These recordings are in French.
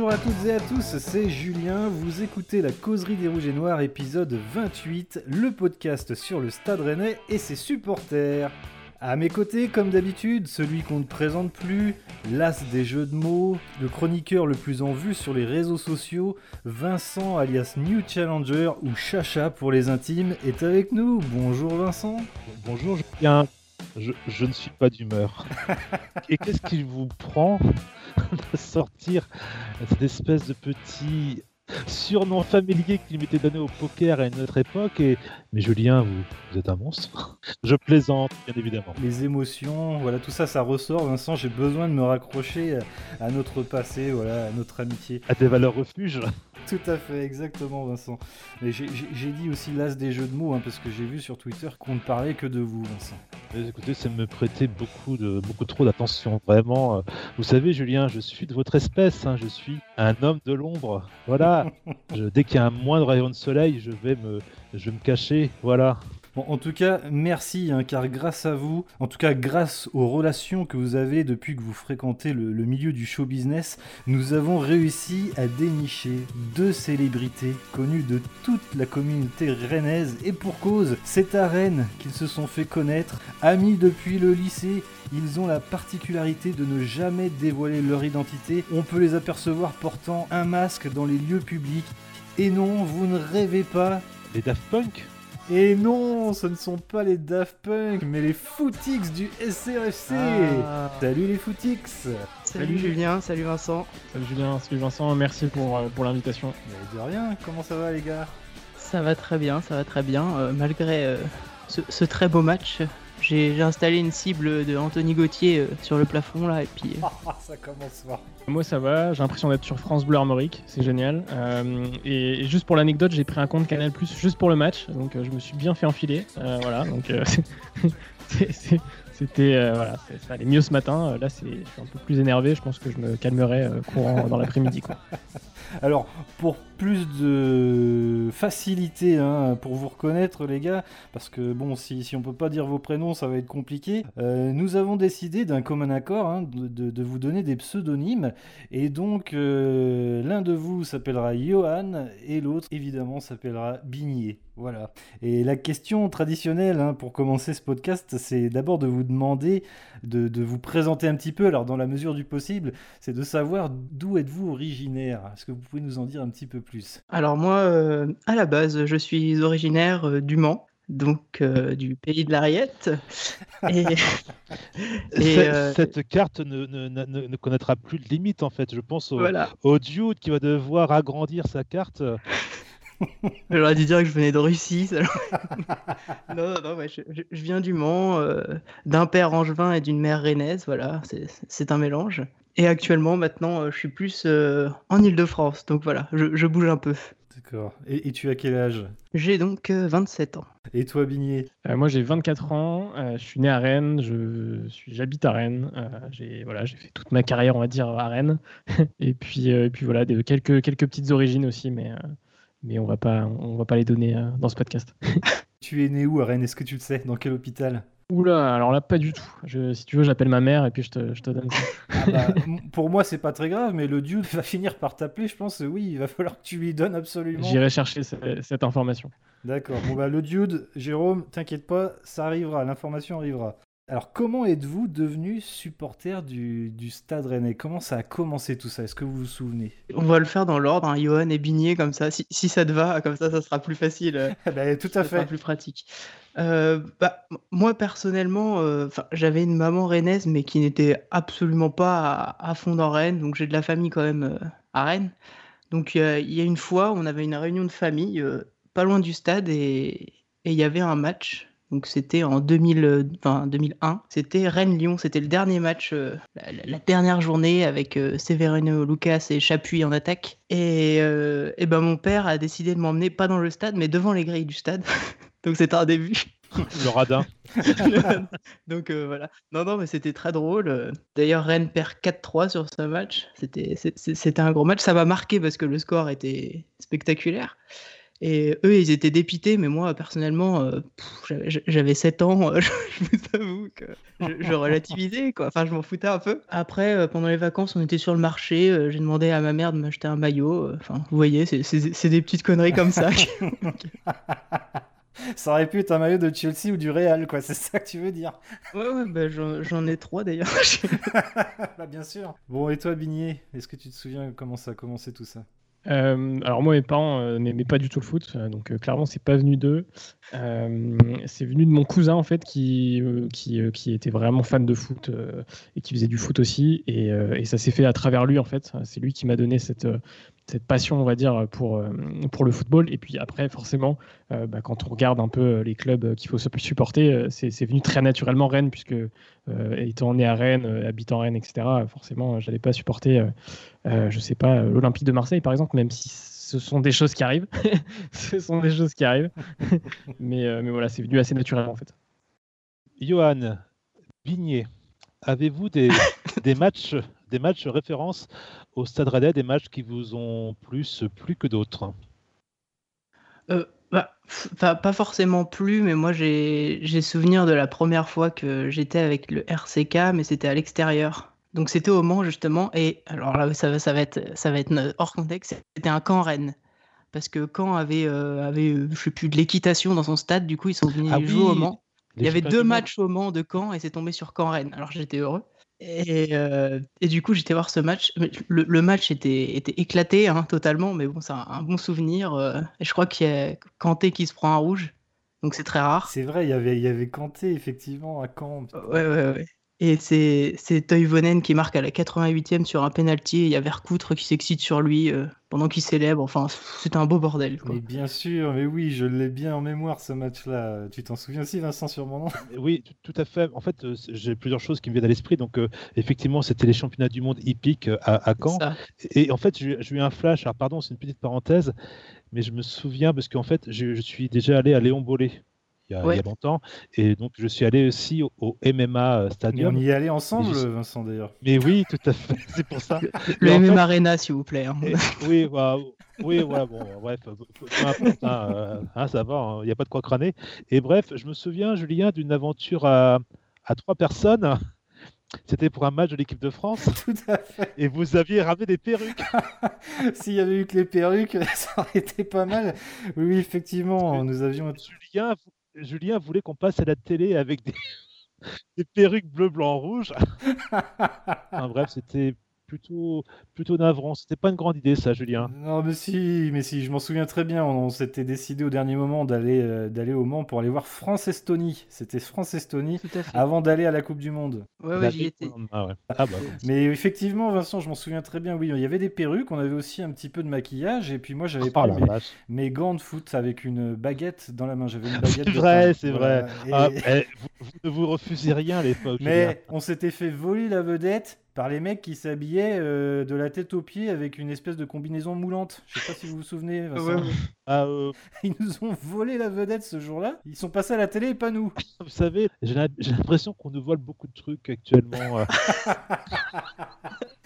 Bonjour à toutes et à tous, c'est Julien, vous écoutez la causerie des Rouges et Noirs épisode 28, le podcast sur le Stade Rennais et ses supporters. À mes côtés, comme d'habitude, celui qu'on ne présente plus, l'as des jeux de mots, le chroniqueur le plus en vue sur les réseaux sociaux, Vincent alias New Challenger ou Chacha pour les intimes, est avec nous. Bonjour Vincent. Bonjour Julien. Je, je ne suis pas d'humeur. Et qu'est-ce qui vous prend de sortir cette espèce de petit surnom familier qu'il m'était donné au poker à une autre époque. Et... Mais Julien, vous, vous êtes un monstre. Je plaisante, bien évidemment. Les émotions, voilà, tout ça, ça ressort. Vincent, j'ai besoin de me raccrocher à notre passé, voilà, à notre amitié. À des valeurs refuges. Tout à fait, exactement, Vincent. Mais j'ai dit aussi l'as des jeux de mots, hein, parce que j'ai vu sur Twitter qu'on ne parlait que de vous, Vincent. Mais écoutez, ça me prêtait beaucoup, de, beaucoup trop d'attention, vraiment. Euh, vous savez, Julien, je suis de votre espèce, hein, je suis un homme de l'ombre. Voilà. je, dès qu'il y a un moindre rayon de soleil, je vais me, je vais me cacher. Voilà. Bon, en tout cas, merci, hein, car grâce à vous, en tout cas grâce aux relations que vous avez depuis que vous fréquentez le, milieu du show business, nous avons réussi à dénicher deux célébrités connues de toute la communauté rennaise, et pour cause, c'est à Rennes qu'ils se sont fait connaître, amis depuis le lycée, ils ont la particularité de ne jamais dévoiler leur identité. On peut les apercevoir portant un masque dans les lieux publics. Et non, vous ne rêvez pas. Les Daft Punk? Et non, ce ne sont pas les Daft Punk, mais les Footix du SRFC. Ah. Salut les Footix. Salut, Julien, salut Vincent. Salut Julien, salut Vincent, merci pour, euh, pour l'invitation. De rien, comment ça va les gars? Ça va très bien, ça va très bien, euh, malgré euh, ce, très beau match. J'ai installé une cible de Anthony Gauthier sur le plafond là et puis. ça commence fort. Moi ça va, j'ai l'impression d'être sur France Bleu Armorique, c'est génial. Euh, et, juste pour l'anecdote, j'ai pris un compte Canal Plus juste pour le match, donc euh, je me suis bien fait enfiler. Euh, voilà, donc c'était voilà, ça allait mieux ce matin. Là, c'est, je suis un peu plus énervé. Je pense que je me calmerai courant dans l'après-midi. Alors, pour plus de facilité hein, pour vous reconnaître, les gars, parce que bon, si, si on peut pas dire vos prénoms, ça va être compliqué. Euh, nous avons décidé d'un commun accord hein, de, vous donner des pseudonymes, et donc euh, l'un de vous s'appellera Johan et l'autre, évidemment, s'appellera Bigné. Voilà. Et la question traditionnelle hein, pour commencer ce podcast, c'est d'abord de vous demander de, de, vous présenter un petit peu, alors dans la mesure du possible, c'est de savoir d'où êtes-vous originaire? Est-ce que vous pouvez nous en dire un petit peu plus Alors moi, euh, à la base, je suis originaire euh, du Mans donc euh, du pays de l'Ariette. Et, cette, carte ne, ne, ne, connaîtra plus de limite en fait. Je pense au, au Dude qui va devoir agrandir sa carte. J'aurais dû dire que je venais de Russie. non, non, non je, je, viens du Mans, d'un père angevin et d'une mère rennaise. Voilà, c'est un mélange. Et actuellement, maintenant, euh, je suis plus euh, en Ile-de-France. Donc voilà, je, bouge un peu. D'accord. Et, tu as quel âge? J'ai donc 27 euh, ans. Et toi, Bigné Moi, j'ai 24 ans. je suis né à Rennes. Je suis, j'habite à Rennes. j'ai voilà, j'ai fait toute ma carrière, on va dire, à Rennes. et puis, et puis voilà, des, quelques quelques petites origines aussi, mais mais on va pas on va pas les donner dans ce podcast. tu es né où à Rennes Est-ce que tu le sais? Dans quel hôpital? Oula, alors là, pas du tout. si tu veux, j'appelle ma mère et puis je te, je te donne ça. Ah bah, pour moi, c'est pas très grave, mais le dude va finir par t'appeler. Je pense, oui, il va falloir que tu lui donnes absolument. J'irai chercher cette, information. D'accord. Bon, bah, le dude, Jérôme, t'inquiète pas, ça arrivera, l'information arrivera. Alors, comment êtes-vous devenu supporter du, du, Stade Rennais? Comment ça a commencé tout ça? Est-ce que vous vous souvenez? On va le faire dans l'ordre, hein, Johan et Bigné, comme ça. Si, si, ça te va, comme ça, ça sera plus facile. bah, tout à ça fait. Sera plus pratique. Euh, bah, moi personnellement, euh, j'avais une maman rennaise, mais qui n'était absolument pas à fond dans Rennes, donc j'ai de la famille quand même, euh, à Rennes. Donc il y a une fois, on avait une réunion de famille, pas loin du stade et il y avait un match, donc c'était en 2000, 2001. C'était Rennes-Lyon, c'était le dernier match, la dernière journée avec, Severino Lucas et Chapuis en attaque et et ben mon père a décidé de m'emmener pas dans le stade, mais devant les grilles du stade. Donc c'était un début. Le radin. Donc euh, voilà. Non, non, mais c'était très drôle. D'ailleurs, Rennes perd 4-3 sur ce match. C'était un gros match. Ça m'a marqué parce que le score était spectaculaire. Et eux, ils étaient dépités, mais moi, personnellement, euh, j'avais 7 ans, je vous avoue que je, relativisais, quoi. Enfin, je m'en foutais un peu. Après, euh, pendant les vacances, on était sur le marché, euh, j'ai demandé à ma mère de m'acheter un maillot. Enfin, vous voyez, c'est des petites conneries comme ça. ça aurait pu être un maillot de Chelsea ou du Real, quoi. C'est ça que tu veux dire. Ouais, ouais, bah, j'en ai trois d'ailleurs. bah, bien sûr. Bon, et toi, Bigné, est-ce que tu te souviens comment ça a commencé tout ça? Euh, alors moi mes parents euh, n'aimaient pas du tout le foot, euh, donc clairement c'est pas venu d'eux. c'est venu de mon cousin en fait qui, qui, était vraiment fan de foot et qui faisait du foot aussi et ça s'est fait à travers lui en fait. C'est lui qui m'a donné cette, cette passion, on va dire, pour, euh, pour le football. Et puis après, forcément, euh, bah, quand on regarde un peu euh, les clubs qu'il faut supporter, c'est venu très naturellement Rennes, puisque étant né à Rennes, habitant Rennes, etc., forcément, je n'allais pas supporter, je sais pas, l'Olympique de Marseille, par exemple, même si ce sont des choses qui arrivent. ce sont des choses qui arrivent. mais, mais voilà, c'est venu assez naturellement, en fait. Johan, Bigné, avez-vous des, des matchs des matchs références au Stade Rennais, des matchs qui vous ont plus plu que d'autres euh, bah, pas, forcément plus, mais moi j'ai souvenir de la première fois que j'étais avec le RCK, mais c'était à l'extérieur. Donc c'était au Mans justement, et alors là ça, ça, va, être, ça va être hors contexte, c'était un camp Rennes. Parce que Caen avait, euh, avait je sais plus, de l'équitation dans son stade, du coup ils sont venus ah jouer au Mans. Il y avait deux matchs au Mans de Caen et c'est tombé sur Caen-Rennes. Alors j'étais heureux. Et, euh, et, du coup, j'étais voir ce match. Le, le match était, était éclaté hein, totalement, mais bon, c'est un, bon souvenir. Euh, et je crois qu'il y a Kanté qui se prend un rouge, donc c'est très rare. C'est vrai, il y avait, il y avait Kanté effectivement à Caen. Ouais, ouais, ouais. Et c'est Toivonen qui marque à la 88e sur un penalty. il y a Vercoutre qui s'excite sur lui euh, pendant qu'il célèbre. Enfin, c'est un beau bordel. Quoi. Mais bien sûr, mais oui, je l'ai bien en mémoire ce match-là. Tu t'en souviens aussi, Vincent, sur mon nom? Oui, tout, à fait. En fait, euh, j'ai plusieurs choses qui me viennent à l'esprit. Donc, euh, effectivement, c'était les championnats du monde hippiques à, à Caen. Et, en fait, j'ai eu un flash. Alors, pardon, c'est une petite parenthèse. Mais je me souviens parce qu'en fait, je, je suis déjà allé à Léon Bollet il y, a, longtemps. Et donc, je suis allé aussi au, MMA euh, Stadium. on y est allé ensemble, Vincent, d'ailleurs. Mais oui, tout à fait. C'est pour ça. Le MMA Arena, s'il vous plaît. Hein. oui, oui, ouais, bon, bref, peu importe, hein, euh, hein, ça va, il n'y a pas de quoi crâner. Et bref, je me souviens, Julien, d'une aventure à, à trois personnes. C'était pour un match de l'équipe de France. Tout à fait. Et vous aviez ramené des perruques. S'il y avait eu que les perruques, ça aurait été pas mal. Oui, effectivement, nous avions. Julien, Julien voulait qu'on passe à la télé avec des, perruques bleu, blanc, rouge. bref, c'était plutôt, plutôt navrant. C'était pas une grande idée, ça, Julien. Non, mais si, mais si, je m'en souviens très bien. On, s'était décidé au dernier moment d'aller euh, d'aller au Mans pour aller voir France-Estonie. C'était France-Estonie avant d'aller à la Coupe du Monde. Ouais, ouais, j'y étais. Ah, ouais. Ah, bah, mais effectivement, Vincent, je m'en souviens très bien. Oui, il y avait des perruques, on avait aussi un petit peu de maquillage, et puis moi, j'avais oh, mes, gants de foot avec une baguette dans la main. J'avais une baguette. c'est vrai, c'est vrai. Ah, eh, vous, ne vous refusez rien à l'époque. Mais on s'était fait voler la vedette par les mecs qui s'habillaient euh, de la tête aux pieds avec une espèce de combinaison moulante. Je sais pas si vous vous souvenez. Ah, euh, Ils nous ont volé la vedette ce jour-là. Ils sont passés à la télé et pas nous. Vous savez, j'ai l'impression qu'on nous vole beaucoup de trucs actuellement. Euh.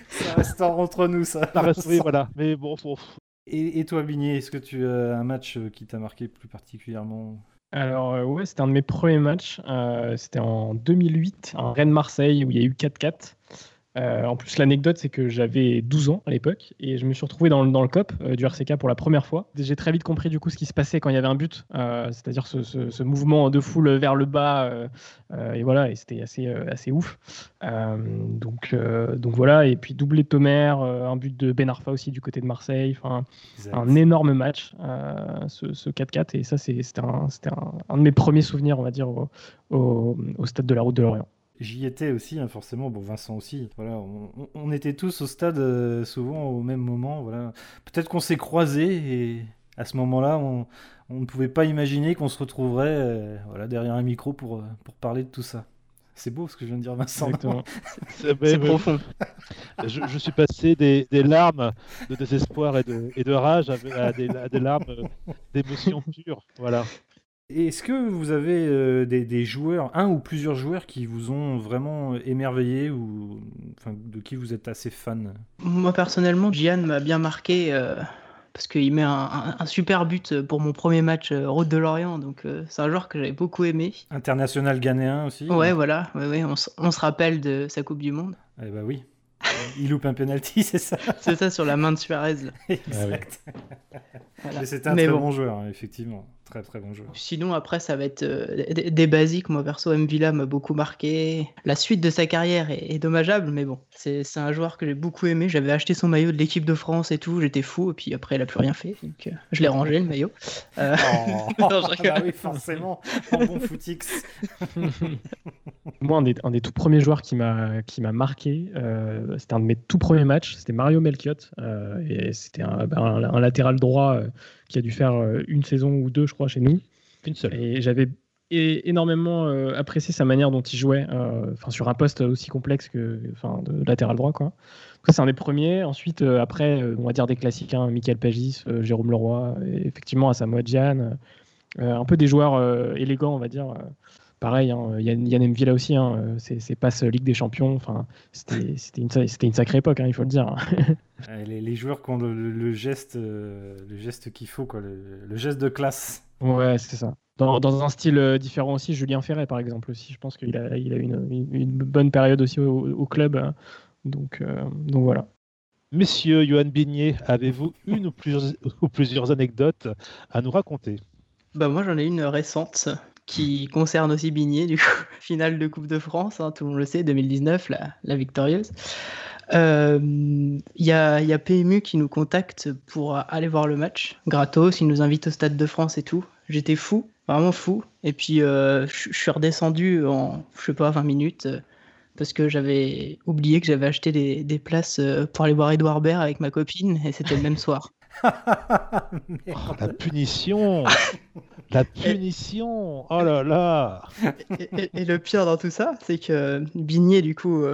ça reste entre nous, ça. oui, voilà. Mais bon, Et, toi, Bigné, est-ce que tu as un match qui t'a marqué plus particulièrement? Alors ouais, c'était un de mes premiers matchs. c'était en 2008, en Rennes-Marseille, où il y a eu 4-4. Euh, en plus, l'anecdote, c'est que j'avais 12 ans à l'époque et je me suis retrouvé dans, le COP euh, du RCK pour la première fois. J'ai très vite compris du coup ce qui se passait quand il y avait un but, euh, c'est-à-dire ce, mouvement de foule vers le bas. et voilà, et c'était assez, assez ouf. donc, donc voilà, et puis doublé de Tomer, un but de Ben Arfa aussi du côté de Marseille. Enfin, un énorme match, ce, 4-4. Et ça, c'était un, un, de mes premiers souvenirs, on va dire, au stade de la Route de Lorient. J'y étais aussi, hein, forcément. Bon, Vincent aussi. Voilà, on, était tous au stade euh, souvent au même moment. Voilà, peut-être qu'on s'est croisés et à ce moment-là, on, ne pouvait pas imaginer qu'on se retrouverait euh, voilà derrière un micro pour euh, pour parler de tout ça. C'est beau ce que je viens de dire, Vincent. C'est profond. Je, suis passé des, larmes de désespoir et de, et de rage à, des, à des larmes d'émotion pure. Voilà. Est-ce que vous avez euh, des, joueurs, un ou plusieurs joueurs qui vous ont vraiment émerveillé ou de qui vous êtes assez fan? Moi personnellement, Gian m'a bien marqué. Euh, parce qu'il met un, super but pour mon premier match Route de Lorient. Donc c'est un joueur que j'avais beaucoup aimé. International ghanéen aussi? Ouais, voilà. on, on, se rappelle de sa Coupe du Monde. Eh bah oui. Il loupe un penalty, c'est ça? C'est ça sur la main de Suarez. exact. Ah c'est un très bon, joueur, hein, effectivement. Très très bon joueur. Sinon, après, ça va être euh, des, basiques. Moi, perso, M. Villa m'a beaucoup marqué. La suite de sa carrière est, dommageable, mais bon, c'est un joueur que j'ai beaucoup aimé. J'avais acheté son maillot de l'équipe de France et tout, j'étais fou, et puis après, il a plus rien fait. Donc, euh, je l'ai rangé, le maillot. Euh... Oh, bah oui, forcément, un bon footix. Moi, un des, un des, tout premiers joueurs qui m'a marqué, euh, c'était un de mes tout premiers matchs, c'était Mario Melchiot, et c'était un, bah, un, latéral droit qui a dû faire euh, une saison ou deux, je crois, chez nous. Une seule. Et j'avais énormément euh, apprécié sa manière dont il jouait, euh, enfin sur un poste aussi complexe que, enfin, de latéral droit, quoi. C'est un des premiers. Ensuite, après, on va dire des classiques, hein, Michael Pagis, Jérôme Leroy, et effectivement Asamoah Gyan, un peu des joueurs élégants, on va dire pareil, hein, Yann, Yann Mvila aussi, hein, c'est passe Ligue des Champions. Enfin, c'était une, une, sacrée époque, hein, il faut le dire. les, les, joueurs qui ont le, geste, euh, le geste qu'il faut, quoi, le, geste de classe. Ouais, c'est ça. Dans, dans, un style euh, différent aussi, Julien Ferret, par exemple, aussi. Je pense qu'il a, il a une, une, bonne période aussi au, club. Hein. Donc, euh, donc voilà. Monsieur Johan Bigné, avez-vous une ou plusieurs, ou plusieurs anecdotes à nous raconter? Bah Moi, j'en ai une récente qui concerne aussi Bigné, du coup, finale de Coupe de France, hein, tout le monde le sait, 2019, la, victorieuse. Il euh, y, a, PMU qui nous contacte pour aller voir le match, gratos, il nous invite au Stade de France et tout. J'étais fou, vraiment fou. Et puis euh, je suis redescendu en, je sais pas, 20 minutes, euh, parce que j'avais oublié que j'avais acheté des, des, places pour aller voir Edouard Baird avec ma copine, et c'était le même soir. la punition. La punition. Oh là là. Et, le pire dans tout ça, c'est que Bigné, du coup,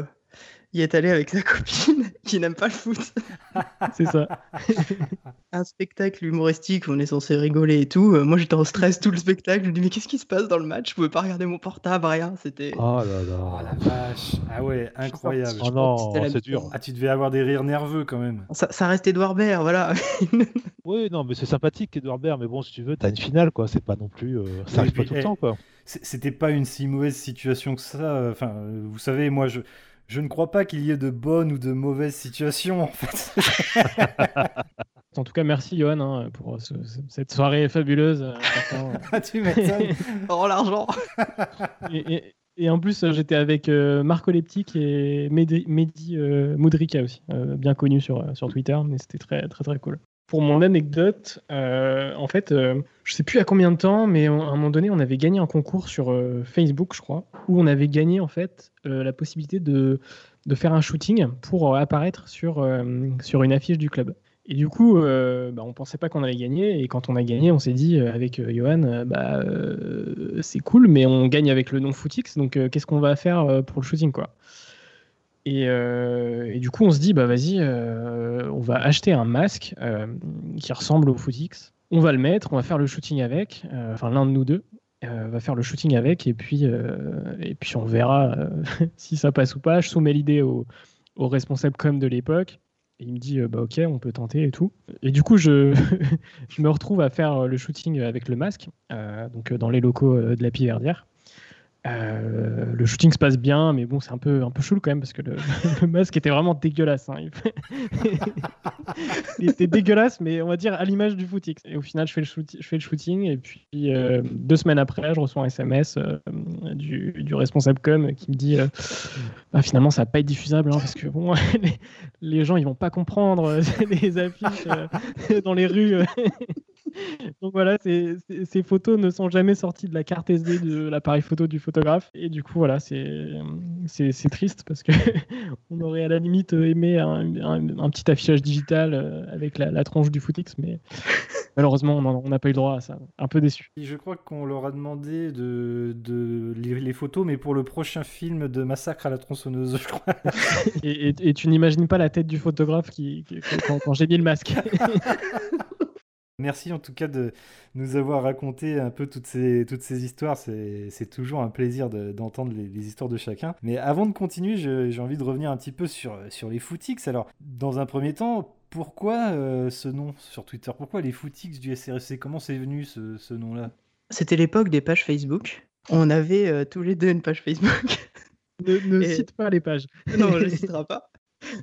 il est allé avec sa copine qui n'aime pas le foot. c'est ça. un spectacle humoristique où on est censé rigoler et tout. Euh, moi, j'étais en stress tout le spectacle. Je me dis, mais qu'est-ce qui se passe dans le match? Je pouvais pas regarder mon portable, rien. C'était. Oh là là. Oh la vache. Ah ouais, incroyable. Oh non, c'est dur. Ah, tu devais avoir des rires nerveux quand même. Ça, ça reste Edouard Baird, voilà. oui, non, mais c'est sympathique, Edouard Baird. Mais bon, si tu veux, t'as une finale, quoi. C'est pas non plus. Euh, ça arrive pas tout le eh, temps, quoi. C'était pas une si mauvaise situation que ça. Enfin, vous savez, moi, je je ne crois pas qu'il y ait de bonnes ou de mauvaises situations, en fait. en tout cas, merci, Johan, hein, pour cette soirée fabuleuse. Euh, tu m'étonnes. oh, l'argent et, en plus, j'étais avec euh, Marco Leptic et Mehdi, euh, Moudrika aussi, bien connu sur, sur Twitter, mais c'était très, très, très cool pour mon anecdote, euh, en fait, euh, je sais plus à combien de temps, mais à un moment donné, on avait gagné un concours sur euh, Facebook, je crois, où on avait gagné en fait la possibilité de, de, faire un shooting pour apparaître sur, sur une affiche du club. Et du coup, bah, on pensait pas qu'on allait gagner, et quand on a gagné, on s'est dit avec Johan, bah, c'est cool, mais on gagne avec le nom Footix, donc qu'est-ce qu'on va faire pour le shooting, quoi euh, et, du coup, on se dit, bah vas-y, euh, on va acheter un masque euh, qui ressemble au Footix. On va le mettre, on va faire le shooting avec, enfin l'un de nous deux va faire le shooting avec, et puis, et puis on verra si ça passe ou pas. Je soumets l'idée au, responsable com de l'époque. Et il me dit, bah ok, on peut tenter et tout. Et du coup, je, je me retrouve à faire le shooting avec le masque, donc dans les locaux de la Piverdière. Euh, le shooting se passe bien, mais bon, c'est un peu, un peu chou quand même parce que le, masque était vraiment dégueulasse. Hein. Il... était dégueulasse, mais on va dire à l'image du footing. Et au final, je fais le, shooting, et puis euh, deux semaines après, je reçois un SMS euh, du, responsable com qui me dit bah, finalement, ça va pas être diffusable hein, parce que bon, les, les, gens ils vont pas comprendre les affiches dans les rues. Donc voilà, ces, ces, photos ne sont jamais sorties de la carte SD de l'appareil photo du photographe. Et du coup, voilà, c'est triste parce que on aurait à la limite aimé un, un, petit affichage digital euh, avec la, la tronche du Footix, mais malheureusement, on n'a pas eu le droit à ça. Un peu déçu. Je crois qu'on leur a demandé de, de les, photos, mais pour le prochain film de Massacre à la tronçonneuse, je crois. et, et, tu n'imagines pas la tête du photographe qui, quand, quand j'ai mis le masque. Merci en tout cas de nous avoir raconté un peu toutes ces, toutes ces histoires. C'est toujours un plaisir d'entendre les, histoires de chacun. Mais avant de continuer, j'ai envie de revenir un petit peu sur, sur les footix. Alors, dans un premier temps, pourquoi euh, ce nom sur Twitter? Pourquoi les footix du SRC Comment c'est venu ce, ce nom-là? C'était l'époque des pages Facebook. On avait euh, tous les deux une page Facebook. Ne, ne Et- cite pas les pages. non, je ne citerai pas.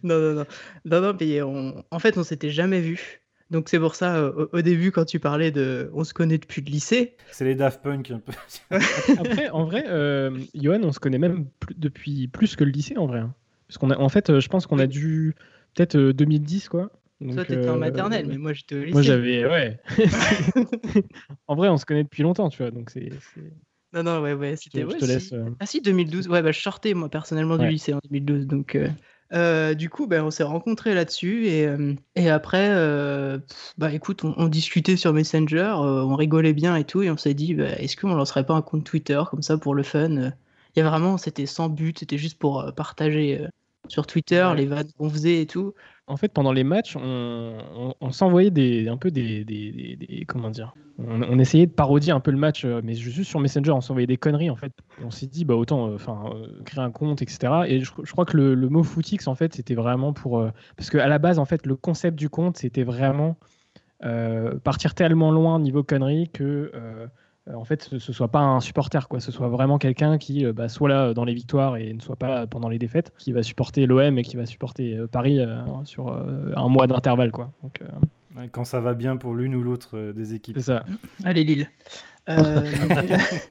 Non, non, non. Non, non, mais on... en fait, on s'était jamais vus. Donc c'est pour ça, euh, au, début, quand tu parlais de on se connaît depuis le lycée, C'est les Daft Punk un peu. Après, en vrai, euh, Johan, on se connaît même plus- depuis plus que le lycée, en vrai. hein. Parce qu'on a, en fait, euh, je pense qu'on a dû peut-être euh, 2010, quoi. toi, t'étais en euh, maternelle, mais moi, j'étais au lycée. Moi, j'avais, ouais. en vrai, on se connaît depuis longtemps, tu vois. Donc c'est, Non, non, ouais, ouais, je, c'était... ouais, te si. laisse. euh, Ah si, 2012. Ouais, bah, je sortais, moi, personnellement, du Ouais. lycée en 2012. Donc, euh, du coup, bah, on s'est rencontrés là-dessus. Et, euh, et après, euh, bah, écoute, on, discutait sur Messenger, euh, on rigolait bien et tout. Et on s'est dit, bah, est-ce qu'on lancerait pas un compte Twitter comme ça pour le fun? Il y a vraiment, c'était sans but, c'était juste pour partager sur Twitter Ouais. les vannes qu'on faisait et tout. En fait, pendant les matchs, on, on- on s'envoyait des, un peu des, des- des- des- comment dire, on, on essayait de parodier un peu le match, euh, mais juste sur Messenger, on s'envoyait des conneries en fait. Et on s'est dit, bah autant, euh, enfin, euh, créer un compte, etc. Et je, je crois que le, le mot footix en fait, c'était vraiment pour, euh, parce qu'à la base, en fait, le concept du compte, c'était vraiment partir tellement loin niveau conneries que en fait ce, ce soit pas un supporter quoi, ce soit vraiment quelqu'un qui euh, bah, soit là dans les victoires et ne soit pas pendant les défaites, qui va supporter l'OM et qui va supporter euh, Paris euh, sur euh, un mois d'intervalle quoi. Donc euh, Quand ça va bien pour l'une ou l'autre euh, des équipes. c'est ça. Allez, Lille. Euh,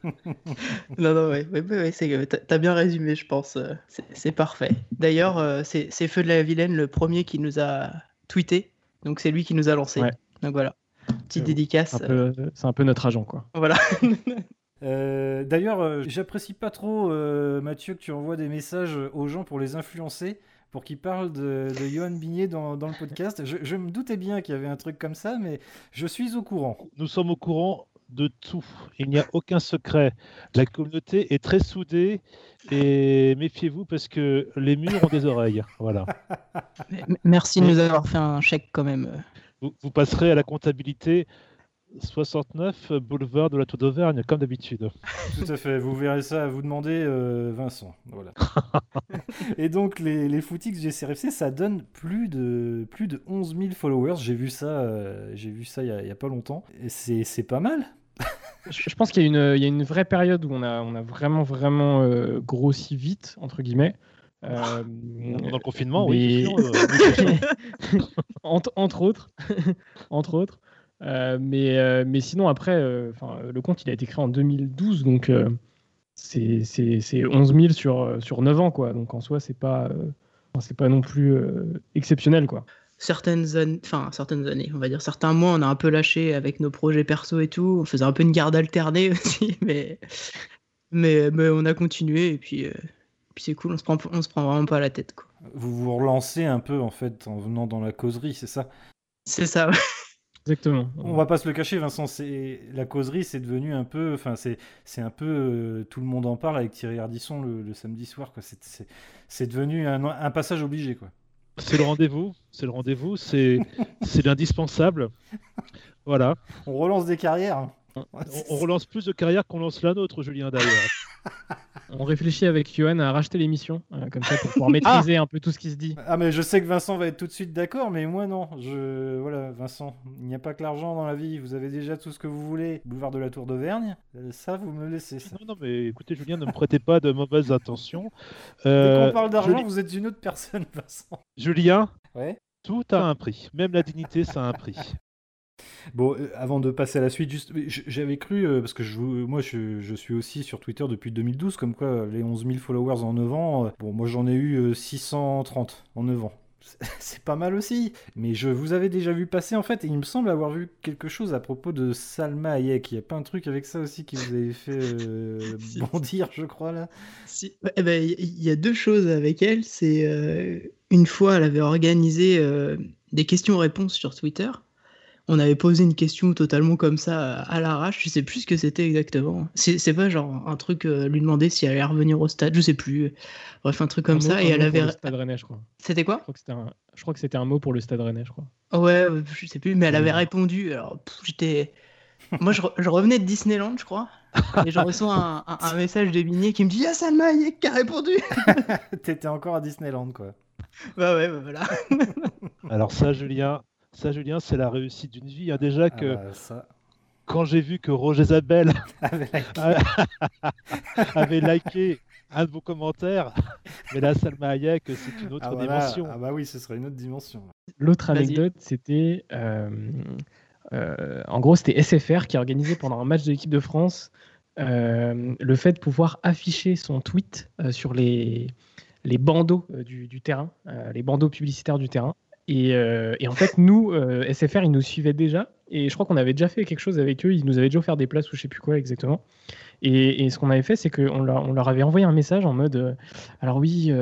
non, non, ouais, ouais, ouais, t'as, bien résumé, je pense. euh, C'est, parfait. D'ailleurs, euh, c'est, c'est Feu de la Vilaine le premier qui nous a tweeté. Donc, c'est lui qui nous a lancé. Ouais. Donc, voilà. Petite Euh, dédicace. C'est un, peu, c'est un peu notre agent quoi. Voilà. Euh, D'ailleurs, euh, j'apprécie pas trop, euh, Mathieu, que tu envoies des messages aux gens pour les influencer, pour qu'ils parlent de, de Johan Bignet dans, dans le podcast. Je, je me doutais bien qu'il y avait un truc comme ça, mais je suis au courant. Nous sommes au courant de tout. Il n'y a aucun secret. La communauté est très soudée et méfiez-vous parce que les murs ont des oreilles. Voilà. Merci de nous avoir fait un chèque quand même. Vous, vous passerez à la comptabilité 69 boulevard de la Tour d'Auvergne, comme d'habitude. Tout à fait, vous verrez ça à vous demander, euh, Vincent. Voilà. Et donc, les, les footix du SRFC, ça donne plus de, plus de 11 000 followers. J'ai vu ça, euh, j'ai vu ça il y a, pas longtemps. Et c'est c'est pas mal. Je, je pense qu'il y, a une- il y a une vraie période où on a, on a vraiment vraiment euh, grossi vite entre guillemets. Euh, Dans le confinement, oui. mais- bien sûr, euh, entre, entre autres. entre autres. Euh, mais, euh, mais sinon, après, euh, le compte il a été créé en 2012, donc euh, c'est c'est- c'est 11 000 sur, sur 9 ans, quoi. Donc en soi, c'est pas, euh, c'est pas non plus euh, exceptionnel, quoi. Certaines années, enfin, certaines années, on va dire certains mois, on a un peu lâché avec nos projets perso et tout. On faisait un peu une garde alternée aussi, mais, mais, mais on a continué et puis, euh, puis c'est cool, on se prend, on se prend vraiment pas la tête, quoi. Vous vous relancez un peu, en fait, en venant dans la causerie, c'est ça? C'est ça. ouais. Exactement. On va pas se le cacher, Vincent. C'est la causerie, c'est devenu un peu, enfin, c'est c'est un peu euh, tout le monde en parle avec Thierry Ardisson le, le samedi soir. quoi. C'est- C'est c'est devenu un, un passage obligé, quoi. C'est le rendez-vous. C'est le rendez-vous. C'est c'est l'indispensable. Voilà. On relance des carrières. hein. On, on relance plus de carrière qu'on lance la nôtre, Julien, d'ailleurs. On réfléchit avec Johan à racheter l'émission, euh, comme ça, pour pouvoir maîtriser un peu tout ce qui se dit. Ah mais je sais que Vincent va être tout de suite d'accord, mais moi non. Je voilà, Vincent, il n'y a pas que l'argent dans la vie. Vous avez déjà tout ce que vous voulez. Boulevard de la Tour d'Auvergne, Euh, ça vous me laissez. Ça. Non, non, mais écoutez, Julien, ne me prêtez pas de mauvaises intentions. Dès Euh, qu'on parle d'argent, Juli- vous êtes une autre personne, Vincent. Julien, Ouais. tout a un prix. Même la dignité, ça a un prix. Bon, euh, avant de passer à la suite, juste, j'avais cru, euh, parce que je, moi je, je suis aussi sur Twitter depuis 2012, comme quoi euh, les 11 000 followers en 9 ans, euh, bon, moi j'en ai eu euh, 630 en 9 ans. C'est- pas mal aussi, mais je vous avais déjà vu passer en fait, et il me semble avoir vu quelque chose à propos de Salma Hayek. Il n'y a pas un truc avec ça aussi qui vous avait fait Si. bondir, je crois, là? Si. Eh ben, il y- y a deux choses avec elle. C'est une fois, elle avait organisé des questions-réponses sur Twitter. On avait posé une question totalement comme ça à l'arrache. Je sais plus ce que c'était exactement. C'est pas genre un truc euh, lui demander si elle allait revenir au stade. Je sais plus. Bref, un truc comme Un ça. mot- Et elle avait. le Stade Rennais, je crois. C'était quoi Je crois que c'était un, je crois que c'était un mot pour le Stade Rennais, je crois. Ouais, euh, je sais plus, mais elle avait répondu. Alors, j'étais. Moi, je, re- je revenais de Disneyland, je crois. Et je reçois un, un- un message de Vigné qui me dit Ah, Salma Hayek qui a répondu T'étais encore à Disneyland, quoi. Bah ouais, bah voilà. Alors ça, Julien, ça, Julien, c'est la réussite d'une vie. Hein. Déjà que Ah, ça. quand j'ai vu que Roger Zabel avait liké un de vos commentaires, mais là, Salma Hayek, c'est une autre Ah, voilà. dimension. Ah bah oui, ce serait une autre dimension. L'autre anecdote, c'était. euh, euh, en gros, c'était SFR qui a organisé pendant un match de l'équipe de France euh, le fait de pouvoir afficher son tweet euh, sur les, les bandeaux euh, du, du terrain, euh, les bandeaux publicitaires du terrain. Et, euh, et en fait, nous, euh, SFR, ils nous suivaient déjà. Et je crois qu'on avait déjà fait quelque chose avec eux. Ils nous avaient déjà offert des places ou je sais plus quoi exactement. Et, ce qu'on avait fait, c'est qu'on leur, avait envoyé un message en mode euh, Alors oui,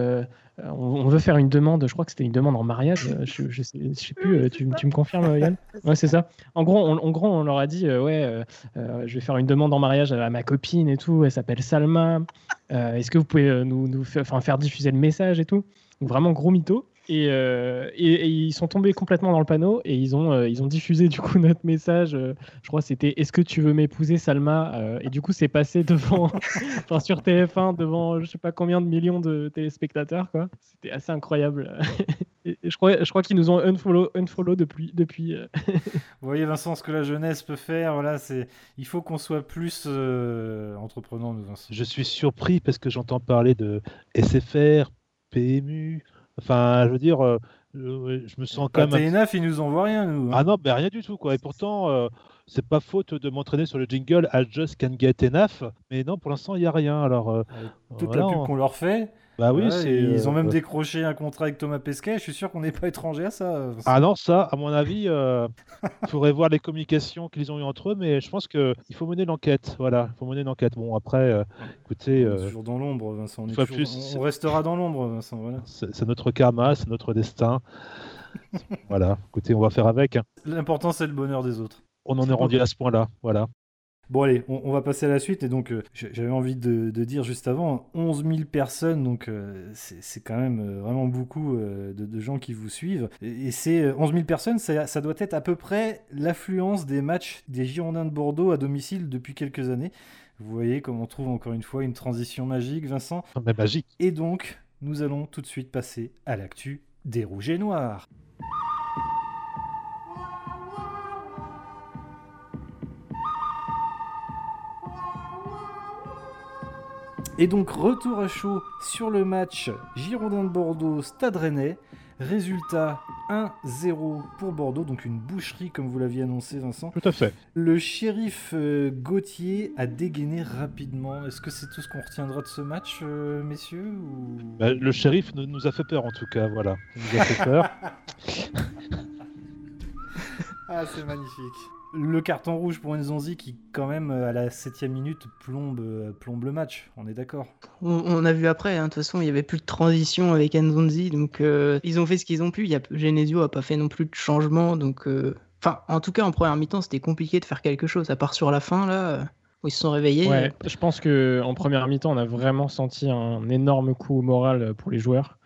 on, veut faire une demande. Je crois que c'était une demande en mariage. Je, je, sais, plus. Tu, me confirmes, Yann? Ouais, c'est ça. En gros, on, leur a dit Ouais, je vais faire une demande en mariage à ma copine et tout. Elle s'appelle Salma. Est-ce que vous pouvez nous, faire, faire diffuser le message et tout? Donc, Vraiment gros mytho. Et, euh, et- et ils sont tombés complètement dans le panneau et ils ont, euh, ils ont diffusé du coup notre message. euh, je crois que c'était Est-ce que tu veux m'épouser, Salma Euh, Et du coup, c'est passé devant, enfin, sur TF1 devant je sais pas combien de millions de téléspectateurs. quoi. C'était assez incroyable. et, je crois, je crois qu'ils nous ont unfollow, unfollow depuis. depuis. Vous voyez Vincent ce que la jeunesse peut faire. Voilà, c'est. Il faut qu'on soit plus euh, entreprenant, nous Vincent. Je suis surpris parce que j'entends parler de SFR, PMU. Enfin, je veux dire, euh, je je me sens Pas quand même. TNF, ils nous envoient rien, nous. hein. Ah non, ben rien du tout, quoi. Et pourtant, euh, c'est pas faute de m'entraîner sur le jingle I just can get enough. Mais non, pour l'instant, il n'y a rien. Alors, euh, Toute voilà, la pub on- qu'on leur fait. Bah oui, Ouais, Ils ont euh, même euh, décroché un contrat avec Thomas Pesquet. Je suis sûr qu'on n'est pas étranger à ça. Ah non, ça, à mon avis, euh, il faudrait voir les communications qu'ils ont eues entre eux, mais je pense qu'il faut mener l'enquête. Voilà, il faut mener l'enquête. Bon, après, euh, écoutez, On est euh, toujours dans l'ombre, Vincent. On, est toujours- plus, on- restera dans l'ombre, Vincent. Voilà. c'est c'est notre karma, c'est notre destin. voilà, écoutez, on va faire avec. hein. L'important, c'est le bonheur des autres. On en est rendu à ce point-là. Voilà. Bon allez, on, on va passer à la suite. Et donc, euh, j'avais envie de, de dire juste avant, 11 000 personnes, donc euh, c'est quand même euh, vraiment beaucoup de, de gens qui vous suivent. Et, et c'est euh, 11 000 personnes, ça, ça doit être à peu près l'affluence des matchs des Girondins de Bordeaux à domicile depuis quelques années. Vous voyez comme on trouve encore une fois une transition magique, Vincent. Mais magique. Et donc, nous allons tout de suite passer à l'actu des Rouges et Noirs. Et donc, retour à chaud sur le match Girondin de Bordeaux, Stade Rennais. Résultat 1-0 pour Bordeaux, donc une boucherie comme vous l'aviez annoncé Vincent. Tout à fait. Le shérif euh, Gauthier a dégainé rapidement. Est-ce que c'est tout ce qu'on retiendra de ce match, euh, messieurs ou... Bah, le shérif nous, nous a fait peur, en tout cas. Voilà. Il nous a fait peur. Ah, c'est magnifique. Le carton rouge pour Nzonzi qui, quand même, euh, à la septième minute, plombe, euh, plombe le match. On est d'accord On, on a vu après, hein, de toute façon, il n'y avait plus de transition avec Nzonzi, donc euh, ils ont fait ce qu'ils ont pu. Il y a, Genesio a pas fait non plus de changement, donc. euh, Enfin, en tout cas, en première mi-temps, c'était compliqué de faire quelque chose, à part sur la fin, là, où ils se sont réveillés. Ouais, je pense que en première mi-temps, on a vraiment senti un énorme coup au moral pour les joueurs.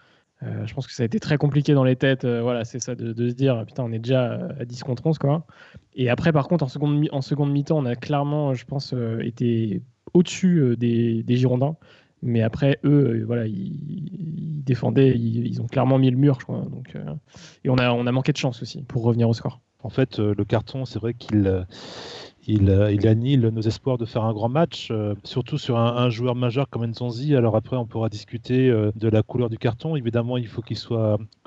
Euh, je pense que ça a été très compliqué dans les têtes. euh, voilà, c'est ça de, se dire putain, on est déjà à 10 contre 11 quoi. Et après, par contre, en seconde, en seconde mi-temps, on a clairement, je pense, euh, été au-dessus euh, des, des Girondins. Mais après, eux, euh, voilà, ils, défendaient, ils, ils ont clairement mis le mur, je crois. Donc, euh, et on a, on a manqué de chance aussi pour revenir au score. En fait, euh, le carton, c'est vrai qu'il euh, il, euh, il annihile nos espoirs de faire un grand match, euh, surtout sur un, joueur majeur comme Nzonzi. Alors après, on pourra discuter euh, de la couleur du carton. Évidemment, il faut que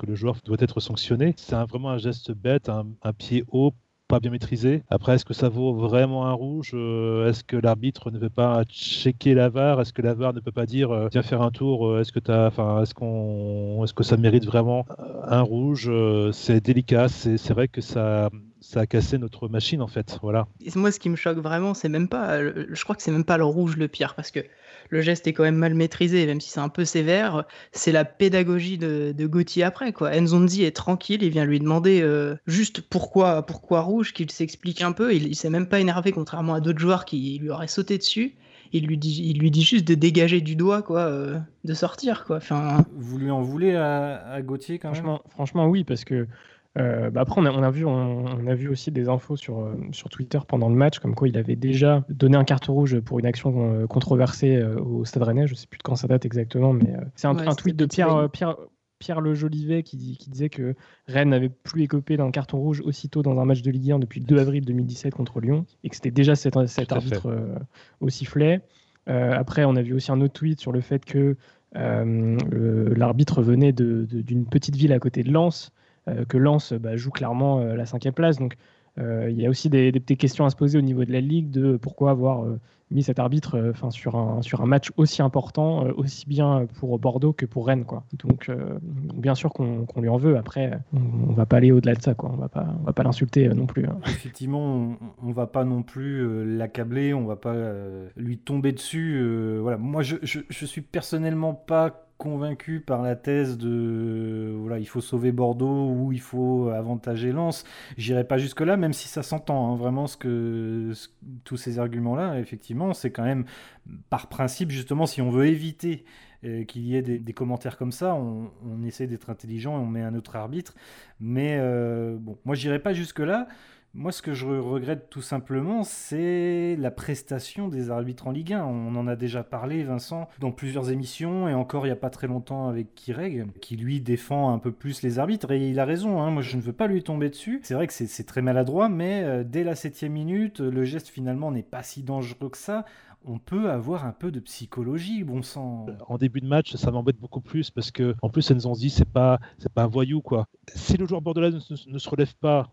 le joueur doit être sanctionné. C'est vraiment un geste bête, un, pied haut. Pas bien maîtrisé. Après, est-ce que ça vaut vraiment un rouge Est-ce que l'arbitre ne peut pas checker la VAR Est-ce que la VAR ne peut pas dire viens faire un tour Est-ce que est-ce qu'on, est-ce que ça mérite vraiment un rouge C'est délicat. C'est vrai que ça, ça a cassé notre machine en fait. Voilà. Et moi, ce qui me choque vraiment, c'est même pas. le- Je crois que c'est même pas le rouge le pire, parce que le geste est quand même mal maîtrisé, même si c'est un peu sévère. C'est la pédagogie de, de Gauthier après, quoi. Nzonzi est tranquille, il vient lui demander euh, juste pourquoi, pourquoi rouge, qu'il s'explique un peu. Il, il s'est même pas énervé, contrairement à d'autres joueurs qui lui auraient sauté dessus. Il lui dit, il lui dit juste de dégager du doigt, quoi, euh, de sortir, quoi. Enfin, Vous lui en voulez à, à Gauthier quand même? Franchement, franchement, oui, parce que euh, bah après, on a, on a vu, on, on a vu aussi des infos sur, euh, sur Twitter pendant le match, comme quoi il avait déjà donné un carton rouge pour une action euh, controversée au Stade Rennais. Je sais plus de quand ça date exactement, mais c'est un, Ouais, un c'était tweet de Pierre, Wayne. Pierre, Pierre Le Jolivet qui, disait que Rennes n'avait plus écopé d'un carton rouge aussitôt dans un match de Ligue 1 depuis le 2 avril 2017 contre Lyon et que c'était déjà cet, arbitre au sifflet. après, on a vu aussi un autre tweet sur le fait que l'arbitre venait d'une petite ville à côté de Lens, que Lens bah, joue clairement la cinquième place. Donc euh, il y a aussi des, petites questions à se poser au niveau de la Ligue de pourquoi avoir euh, mis cet arbitre euh, enfin sur, un, sur un match aussi important, aussi bien pour Bordeaux que pour Rennes. Quoi. Donc, bien sûr qu'on lui en veut. Après, on ne va pas aller au-delà de ça. Quoi. On va va pas l'insulter non plus. Hein. Effectivement, on ne va pas non plus l'accabler, on ne va pas lui tomber dessus. voilà. Moi, je, je suis personnellement pas convaincu par la thèse de voilà il faut sauver Bordeaux ou il faut avantager Lens. J'irai pas jusque là, même si ça s'entend hein. vraiment ce que tous ces arguments là. Effectivement, c'est quand même par principe justement si on veut éviter euh, qu'il y ait des, commentaires comme ça, on, essaie d'être intelligent et on met un autre arbitre. Mais euh, bon, moi j'irai pas jusque là. Moi, ce que je regrette tout simplement, c'est la prestation des arbitres en Ligue 1. On en a déjà parlé, Vincent, dans plusieurs émissions, et encore il n'y a pas très longtemps avec Kireg, qui lui défend un peu plus les arbitres, et il a raison, hein. moi je ne veux pas lui tomber dessus. C'est vrai que c'est très maladroit, mais euh, dès la septième minute, le geste finalement n'est pas si dangereux que ça on peut avoir un peu de psychologie, bon sang. En début de match, ça m'embête beaucoup plus parce que, en plus, Nzonzi, c'est pas, c'est pas un voyou, quoi. Si le joueur bordelais ne se relève pas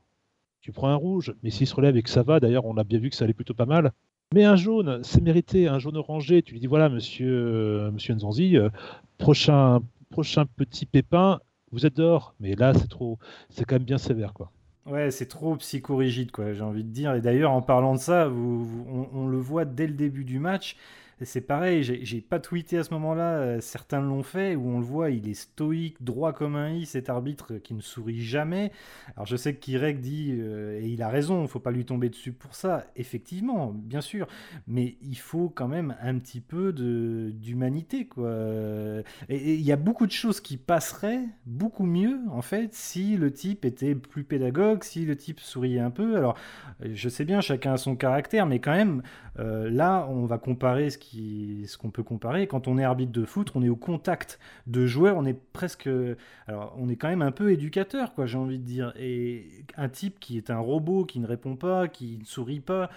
tu prends un rouge, mais s'il se relève et que ça va, d'ailleurs on a bien vu que ça allait plutôt pas mal. Mais un jaune, c'est mérité, un jaune orangé, tu lui dis voilà monsieur, euh, monsieur Nzanzi, euh, prochain, prochain petit pépin, vous êtes dehors. Mais là c'est trop, c'est quand même bien sévère quoi. Ouais, c'est trop psychorigide, quoi, j'ai envie de dire. Et d'ailleurs, en parlant de ça, on, le voit dès le début du match c'est pareil, j'ai pas tweeté à ce moment-là, euh, certains l'ont fait, où on le voit, il est stoïque, droit comme un i, cet arbitre qui ne sourit jamais. Alors je sais que Kirek dit, euh, et il a raison, faut pas lui tomber dessus pour ça, effectivement, bien sûr, mais il faut quand même un petit peu d'humanité, quoi. Et il y a beaucoup de choses qui passeraient beaucoup mieux, en fait, si le type était plus pédagogue, si le type souriait un peu. Alors, je sais bien, chacun a son caractère, mais quand même, euh, là, on va comparer ce qui ce qu'on peut comparer. Quand on est arbitre de foot, on est au contact de joueurs, on est presque, alors on est quand même un peu éducateur, quoi, j'ai envie de dire. Et un type qui est un robot, qui ne répond pas, qui ne sourit pas,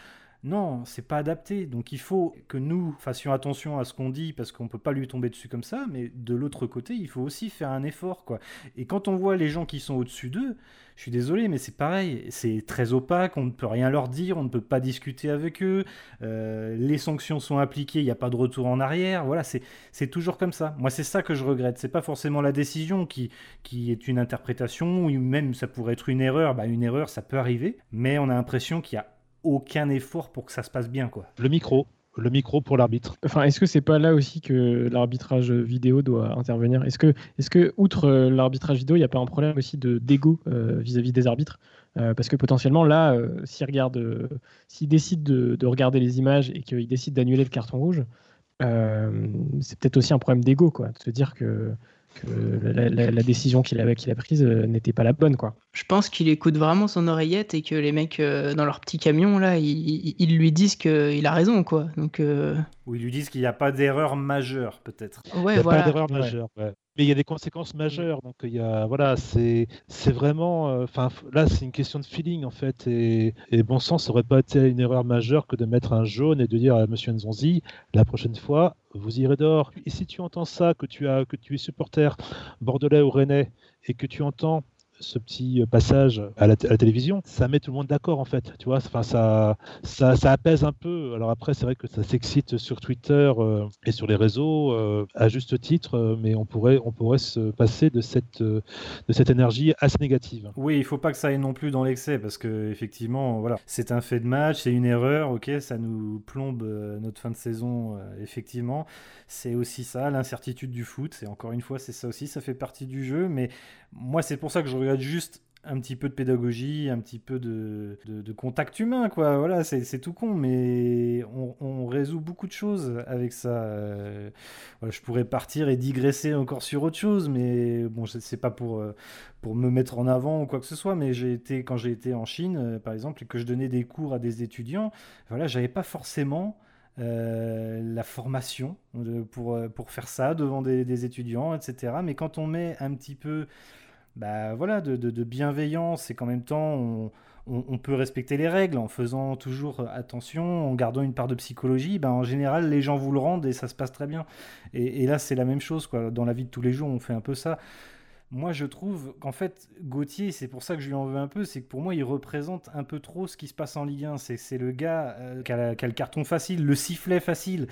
non, c'est pas adapté. Donc il faut que nous fassions attention à ce qu'on dit parce qu'on peut pas lui tomber dessus comme ça. Mais de l'autre côté, il faut aussi faire un effort, quoi. Et quand on voit les gens qui sont au-dessus d'eux, je suis désolé, mais c'est pareil. C'est très opaque. On ne peut rien leur dire. On ne peut pas discuter avec eux. Euh, les sanctions sont appliquées. Il n'y a pas de retour en arrière. Voilà, c'est toujours comme ça. Moi, c'est ça que je regrette. C'est pas forcément la décision qui, qui est une interprétation ou même ça pourrait être une erreur. Bah, une erreur, ça peut arriver. Mais on a l'impression qu'il y a aucun effort pour que ça se passe bien. Quoi. Le micro. Le micro pour l'arbitre. Enfin, est-ce que c'est pas là aussi que l'arbitrage vidéo doit intervenir? Est-ce que, est que, outre euh, l'arbitrage vidéo, il n'y a pas un problème aussi de d'ego euh, vis-à-vis des arbitres? Euh, Parce que potentiellement, là, s'ils regarde, décident de, de, regarder les images et qu'ils décident d'annuler le carton rouge, c'est peut-être aussi un problème d'ego, quoi, de se dire que que la, décision qu'il a, qu'il a prise euh, n'était pas la bonne. quoi. Je pense qu'il écoute vraiment son oreillette et que les mecs euh, dans leur petit camion, là, ils, lui disent qu'il a raison. quoi. Donc, euh, Ou ils lui disent qu'il n'y a pas d'erreur majeure, peut-être. Ouais, il n'y a pas d'erreur majeure. Mais il y a des conséquences majeures, donc il y a voilà, c'est c'est vraiment, enfin là c'est une question de feeling en fait, et, et bon sens, ça aurait pas été une erreur majeure que de mettre un jaune et de dire à Monsieur Nzonzi la prochaine fois vous irez dehors. Et si tu entends ça, que tu, as, que tu es supporter bordelais ou rennais, et que tu entends ce petit euh, passage à la, télévision, ça met tout le monde d'accord en fait. Tu vois, enfin ça, ça, apaise un peu. Alors après, c'est vrai que ça s'excite sur Twitter euh, et sur les réseaux euh, à juste titre, mais on pourrait, on pourrait se passer de cette, de cette énergie assez négative. Oui, il faut pas que ça aille non plus dans l'excès parce que effectivement, voilà, c'est un fait de match, c'est une erreur, ok, ça nous plombe notre fin de saison, effectivement. C'est aussi ça, l'incertitude du foot. C'est encore une fois, c'est ça aussi, ça fait partie du jeu, mais moi, c'est pour ça que je regarde juste un petit peu de pédagogie, un petit peu de, de, contact humain, quoi. Voilà, c'est tout con, mais on, résout beaucoup de choses avec ça. Euh, je pourrais partir et digresser encore sur autre chose, mais bon, c'est pas pour, euh, pour me mettre en avant ou quoi que ce soit, mais j'ai été, quand j'ai été en Chine, euh, par exemple, et que je donnais des cours à des étudiants, voilà, j'avais pas forcément la formation pour, pour faire ça devant des, étudiants, etc. Mais quand on met un petit peu bah, voilà, de, de bienveillance et qu'en même temps on, on, peut respecter les règles en faisant toujours attention, en gardant une part de psychologie, ben en général, les gens vous le rendent et ça se passe très bien. Et, là, c'est la même chose. Quoi. Dans la vie de tous les jours, on fait un peu ça. Moi, je trouve qu'en fait, Gauthier, c'est pour ça que je lui en veux un peu, c'est que pour moi, il représente un peu trop ce qui se passe en Ligue 1. C'est le gars euh, qui, a, le carton facile, le sifflet facile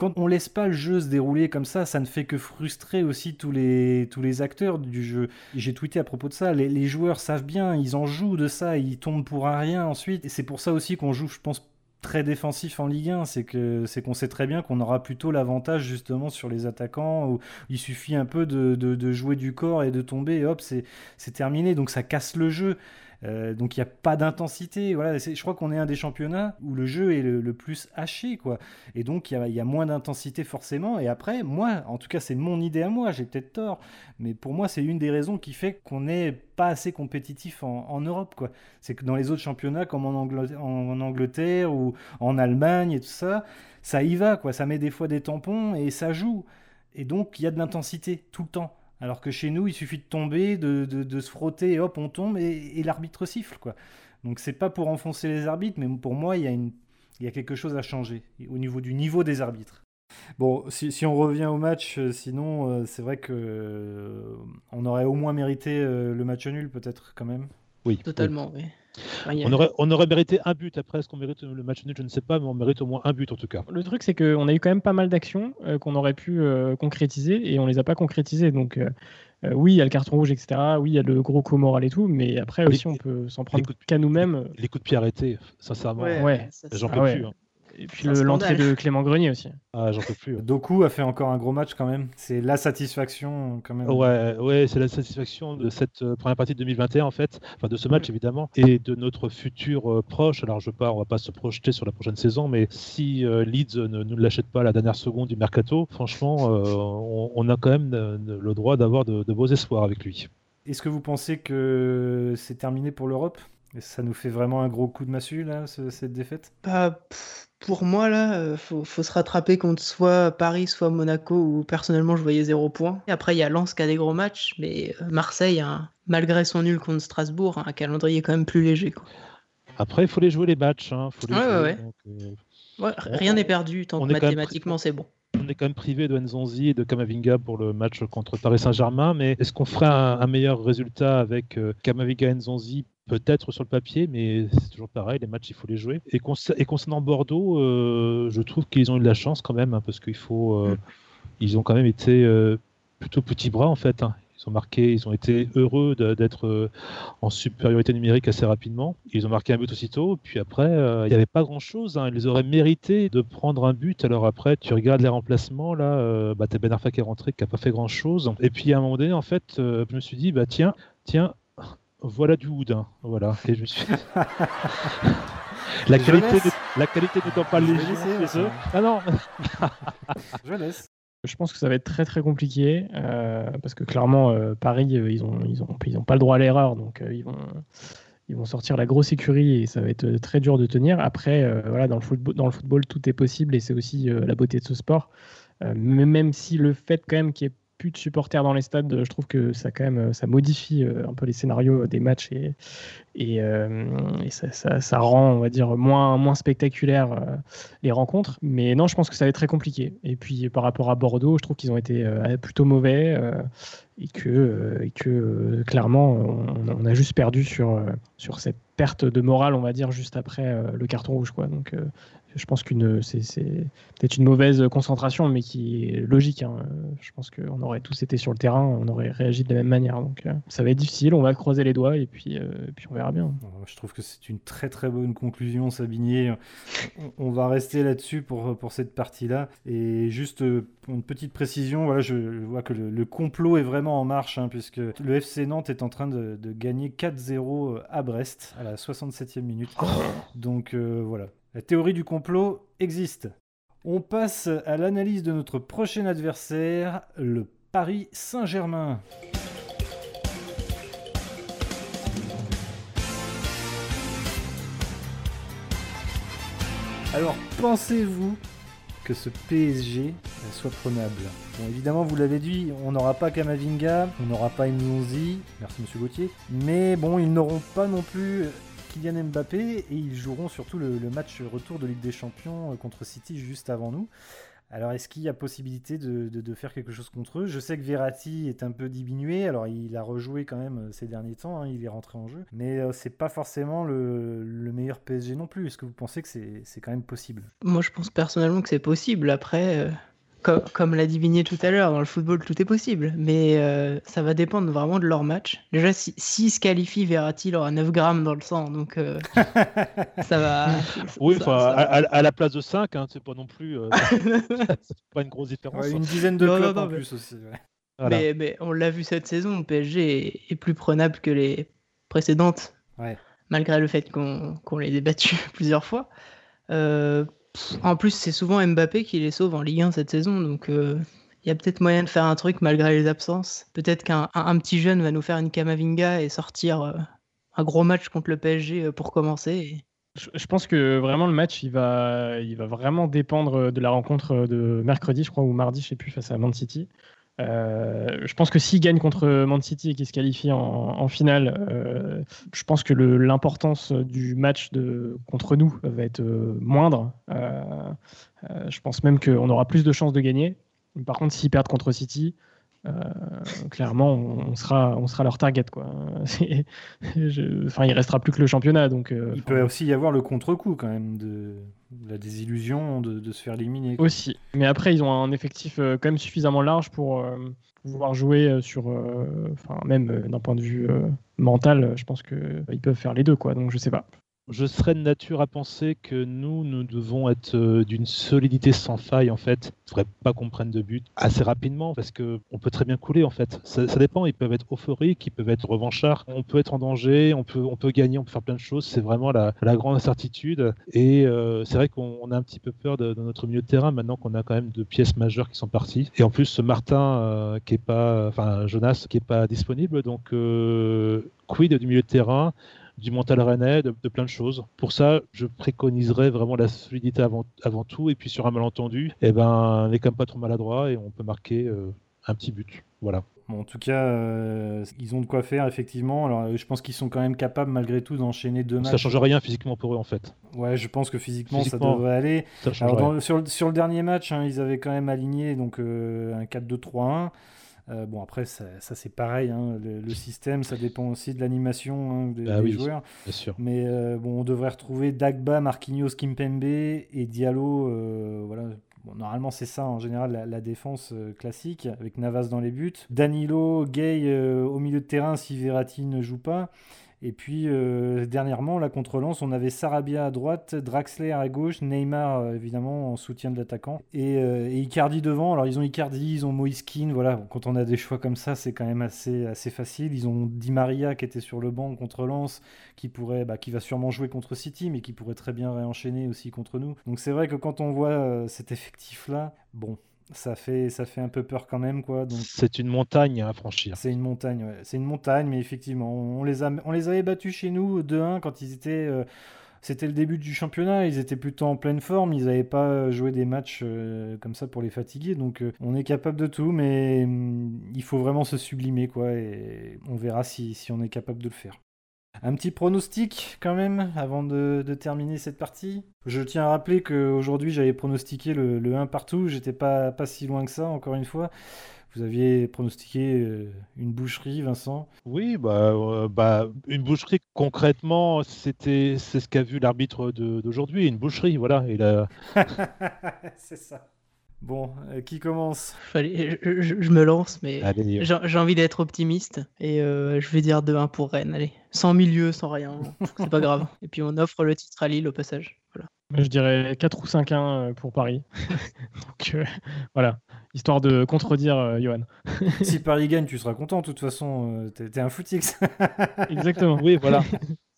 quand on laisse pas le jeu se dérouler comme ça, ça ne fait que frustrer aussi tous les, tous les acteurs du jeu. J'ai tweeté à propos de ça, les, joueurs savent bien, ils en jouent de ça, ils tombent pour un rien ensuite. Et c'est pour ça aussi qu'on joue, je pense, très défensif en Ligue 1, c'est que c'est qu'on sait très bien qu'on aura plutôt l'avantage justement sur les attaquants où il suffit un peu de, de jouer du corps et de tomber et hop c'est terminé donc ça casse le jeu euh, donc il n'y a pas d'intensité. Voilà, je crois qu'on est un des championnats où le jeu est le, plus haché, quoi. Et donc il y, a moins d'intensité forcément. Et après, moi, en tout cas, c'est mon idée à moi. J'ai peut-être tort, mais pour moi, c'est une des raisons qui fait qu'on n'est pas assez compétitif en, Europe, quoi. C'est que dans les autres championnats, comme en en Angleterre ou en Allemagne et tout ça, ça y va, quoi. Ça met des fois des tampons et ça joue. Et donc il y a de l'intensité tout le temps. Alors que chez nous, il suffit de tomber, de, se frotter, et hop, on tombe, et, l'arbitre siffle. quoi. Donc c'est pas pour enfoncer les arbitres, mais pour moi, il y, a une, il y a quelque chose à changer au niveau du niveau des arbitres. Bon, si, on revient au match, euh, sinon, euh, c'est vrai que euh, on aurait au moins mérité le match nul, peut-être quand même. Oui. Totalement, oui on, aurait, on, aurait, mérité un but. Après, est-ce qu'on mérite le match nul? Je ne sais pas, mais on mérite au moins un but en tout cas. Le truc, c'est qu'on a eu quand même pas mal d'actions euh, qu'on aurait pu euh, concrétiser et on les a pas concrétisées. Donc, euh, oui, il y a le carton rouge, etc. Oui, il y a le gros coup moral et tout, mais après aussi, on peut s'en prendre qu'à nous-mêmes. Les coups de pied arrêtés, sincèrement, ouais, j'en peux ah plus. Hein. Et puis l'entrée de Clément Grenier aussi. Ah, j'en peux plus. Doku a fait encore un gros match quand même. C'est la satisfaction quand même. Ouais, ouais c'est la satisfaction de cette euh, première partie de 2021 en fait, enfin de ce match évidemment, et de notre futur euh, proche. Alors je pars, on va pas se projeter sur la prochaine saison, mais si euh, Leeds ne nous l'achète pas à la dernière seconde du mercato, franchement, on, a quand même le droit d'avoir de, beaux espoirs avec lui. Est-ce que vous pensez que c'est terminé pour l'Europe? Ça nous fait vraiment un gros coup de massue, là, cette défaite? Bah, pour moi, là, euh, faut, faut se rattraper contre soit Paris, soit Monaco, où personnellement je voyais zéro point. Et après, il y a Lens qui a des gros matchs, mais euh, Marseille, malgré son nul contre Strasbourg, a un calendrier quand même plus léger. Quoi. Après, il faut les jouer les matchs. Hein. ouais, ouais, rien n'est perdu tant que mathématiquement c'est bon. On est quand même privé de Nzonzi et de Kamavinga pour le match contre Paris Saint-Germain, mais est-ce qu'on ferait un, meilleur résultat avec euh, Kamavinga et Nzonzi peut-être sur le papier, mais c'est toujours pareil, les matchs, il faut les jouer. Et, concernant Bordeaux, euh, je trouve qu'ils ont eu de la chance quand même, hein, parce qu'il faut. Euh, mm. Ils ont quand même été euh, plutôt petits bras, en fait. Hein. Ils ont marqué, ils ont été heureux d'être en supériorité numérique assez rapidement. Ils ont marqué un but aussitôt, puis après, il n'y avait pas grand-chose. Hein. Ils auraient mérité de prendre un but. Alors après, tu regardes les remplacements, là, bah, t'as Ben Arfa qui est rentré, qui n'a pas fait grand-chose. Et puis à un moment donné, en fait, je me suis dit, bah tiens, tiens, voilà du Houdin. Voilà. Et je suis... la, qualité la qualité n'étant pas légère chez eux. Ah non Je laisse. Je pense que ça va être très très compliqué euh, parce que clairement euh, Paris euh, ils ont ils ont ils ont pas le droit à l'erreur donc ils vont ils vont sortir la grosse écurie et ça va être très dur de tenir. Après voilà dans le football dans le football tout est possible et c'est aussi la beauté de ce sport. même si le fait quand même qu'il y ait plus de supporters dans les stades, je trouve que ça quand même ça modifie euh, un peu les scénarios des matchs et, euh, ça, rend, on va dire, moins, moins spectaculaire euh, les rencontres. Mais non, je pense que ça va être très compliqué. Et puis par rapport à Bordeaux, je trouve qu'ils ont été plutôt mauvais et que, et que clairement, on, a juste perdu sur, sur cette perte de morale, on va dire, juste après le carton rouge. Quoi. Donc je pense qu'une c'est, peut-être une mauvaise concentration, mais qui est logique. Hein. Je pense qu'on aurait tous été sur le terrain, on aurait réagi de la même manière. Donc euh, ça va être difficile, on va croiser les doigts et puis, euh, puis on verra bien. Je trouve que c'est une très très bonne conclusion, Sabinier. On, va rester là-dessus pour, pour cette partie-là. Et juste euh, une petite précision, voilà, je vois que le, complot est vraiment en marche, hein, puisque le FC Nantes est en train de, de gagner 4-0 à Brest à la 67e minute. Oh. Donc voilà, la théorie du complot existe. On passe à l'analyse de notre prochain adversaire, le Paris Saint-Germain. Alors, pensez-vous que ce PSG soit prenable? Bon, évidemment, vous l'avez dit, on n'aura pas Kamavinga, on n'aura pas Nzonzi, merci Monsieur Gauthier, mais bon, ils n'auront pas non plus Kylian Mbappé et ils joueront surtout le, match retour de Ligue des Champions contre City juste avant nous. Alors, est-ce qu'il y a possibilité de, faire quelque chose contre eux? Je sais que Verratti est un peu diminué. Alors, il a rejoué quand même euh, ces derniers temps. Hein, il est rentré en jeu. Mais euh, c'est pas forcément le, meilleur PSG non plus. Est-ce que vous pensez que c'est quand même possible? Moi, je pense personnellement que c'est possible. Après, euh, comme, l'a dit tout à l'heure, dans le football, tout est possible. Mais euh, ça va dépendre vraiment de leur match. Déjà, s'ils si, se qualifient, Verratti aura 9 grammes dans le sang. Donc, euh, ça va. Oui, à, la place de 5, hein, c'est pas non plus. Euh, pas une grosse différence. une dizaine de clubs en plus aussi. Mais, on l'a vu cette saison, le PSG est, plus prenable que les précédentes. Malgré le fait qu'on les ait battus plusieurs fois. Euh, en plus, c'est souvent Mbappé qui les sauve en Ligue 1 cette saison, donc euh, il y a peut-être moyen de faire un truc malgré les absences. Peut-être qu'un petit jeune va nous faire une Kamavinga et sortir euh, un gros match contre le PSG euh, pour commencer. Je, pense que vraiment le match, il va, il va vraiment dépendre de la rencontre de mercredi, je crois, ou mardi, je sais plus, face à Man City. Euh, je pense que s'il gagne contre Man City et qu'il se qualifie en, finale, euh, je pense que l'importance du match contre nous va être euh, moindre. je pense même qu'on aura plus de chances de gagner. Par contre, s'ils perdent contre City, clairement, on sera, on sera leur target. Quoi. enfin, il restera plus que le championnat. Donc, euh, il peut aussi y avoir le contre-coup quand même de, la désillusion de, se faire éliminer. Aussi. Mais après, ils ont un effectif euh, quand même suffisamment large pour pouvoir jouer sur. Enfin, même d'un point de vue mental, je pense qu'ils peuvent faire les deux. Quoi. Donc, je sais pas je serais de nature à penser que nous, nous devons être euh, d'une solidité sans faille en fait. Il ne faudrait pas qu'on prenne de but assez rapidement parce qu'on peut très bien couler en fait. Ça, dépend, ils peuvent être euphoriques, ils peuvent être revanchards, on peut être en danger, on peut, gagner, on peut faire plein de choses. C'est vraiment la, grande incertitude. Et euh, c'est vrai qu'on a un petit peu peur de, notre milieu de terrain maintenant qu'on a quand même deux pièces majeures qui sont parties. Et en plus, Martin euh, qui est pas, enfin Jonas qui est pas disponible, donc quid du milieu de terrain? Du mental rennais, de, plein de choses. Pour ça, je préconiserais vraiment la solidité avant, avant tout. Et puis sur un malentendu, eh ben, on n'est quand même pas trop maladroit et on peut marquer euh, un petit but. Voilà. Bon, en tout cas, euh, ils ont de quoi faire, effectivement. Alors, je pense qu'ils sont quand même capables, malgré tout, d'enchaîner deux matchs. Ça change rien physiquement pour eux, en fait. Ouais, je pense que physiquement, ça devrait aller. Alors, sur, sur, le dernier match, hein, ils avaient quand même aligné donc, euh, un 4-2-3-1. Euh, bon, après, ça, c'est pareil. Hein, le, système, ça dépend aussi de l'animation hein, des, ah joueurs. Bien sûr. Mais euh, bon, on devrait retrouver Dagba, Marquinhos, Kimpembe et Diallo. Euh, voilà. normalement, c'est ça en général la, défense classique avec Navas dans les buts. Danilo, Gay au milieu de terrain si Verratti ne joue pas. Et puis euh, dernièrement, là contre Lens, on avait Sarabia à droite, Draxler à gauche, Neymar euh, évidemment en soutien de l'attaquant euh, et, Icardi devant. Alors ils ont Icardi, ils ont Moiskin, voilà. Quand on a des choix comme ça, c'est quand même assez, assez facile. Ils ont Di Maria qui était sur le banc contre Lens, qui pourrait, bah, qui va sûrement jouer contre City, mais qui pourrait très bien réenchaîner aussi contre nous. Donc c'est vrai que quand on voit cet effectif là, bon, ça fait, ça fait un peu peur quand même. quoi. C'est une montagne à franchir. C'est une montagne, ouais. C'est une montagne, mais effectivement, on les, a, on les avait battus chez nous 2-1 quand ils étaient. Euh, c'était le début du championnat, ils étaient plutôt en pleine forme, ils n'avaient pas joué des matchs euh, comme ça pour les fatiguer, donc euh, on est capable de tout, mais hum, il faut vraiment se sublimer, quoi, et on verra si, si on est capable de le faire. Un petit pronostic quand même avant de, terminer cette partie. Je tiens à rappeler qu'aujourd'hui j'avais pronostiqué le, 1 partout, j'étais pas, pas si loin que ça encore une fois. Vous aviez pronostiqué euh, une boucherie, Vincent Oui, bah, euh, bah, une boucherie, concrètement, c'était, c'est ce qu'a vu l'arbitre d'aujourd'hui, une boucherie, voilà. c'est ça. Bon, euh, qui commence? Je, me lance, mais j'ai envie d'être optimiste et euh, je vais dire 2-1 pour Rennes. Allez, sans milieu, sans rien, c'est pas grave. Et puis on offre le titre à Lille au passage. Voilà. Je dirais 4 ou 5-1 euh, pour Paris. Donc voilà, histoire de contredire Johan. si Paris gagne, tu seras content. De toute façon, t'es un footix. Exactement. Oui, voilà.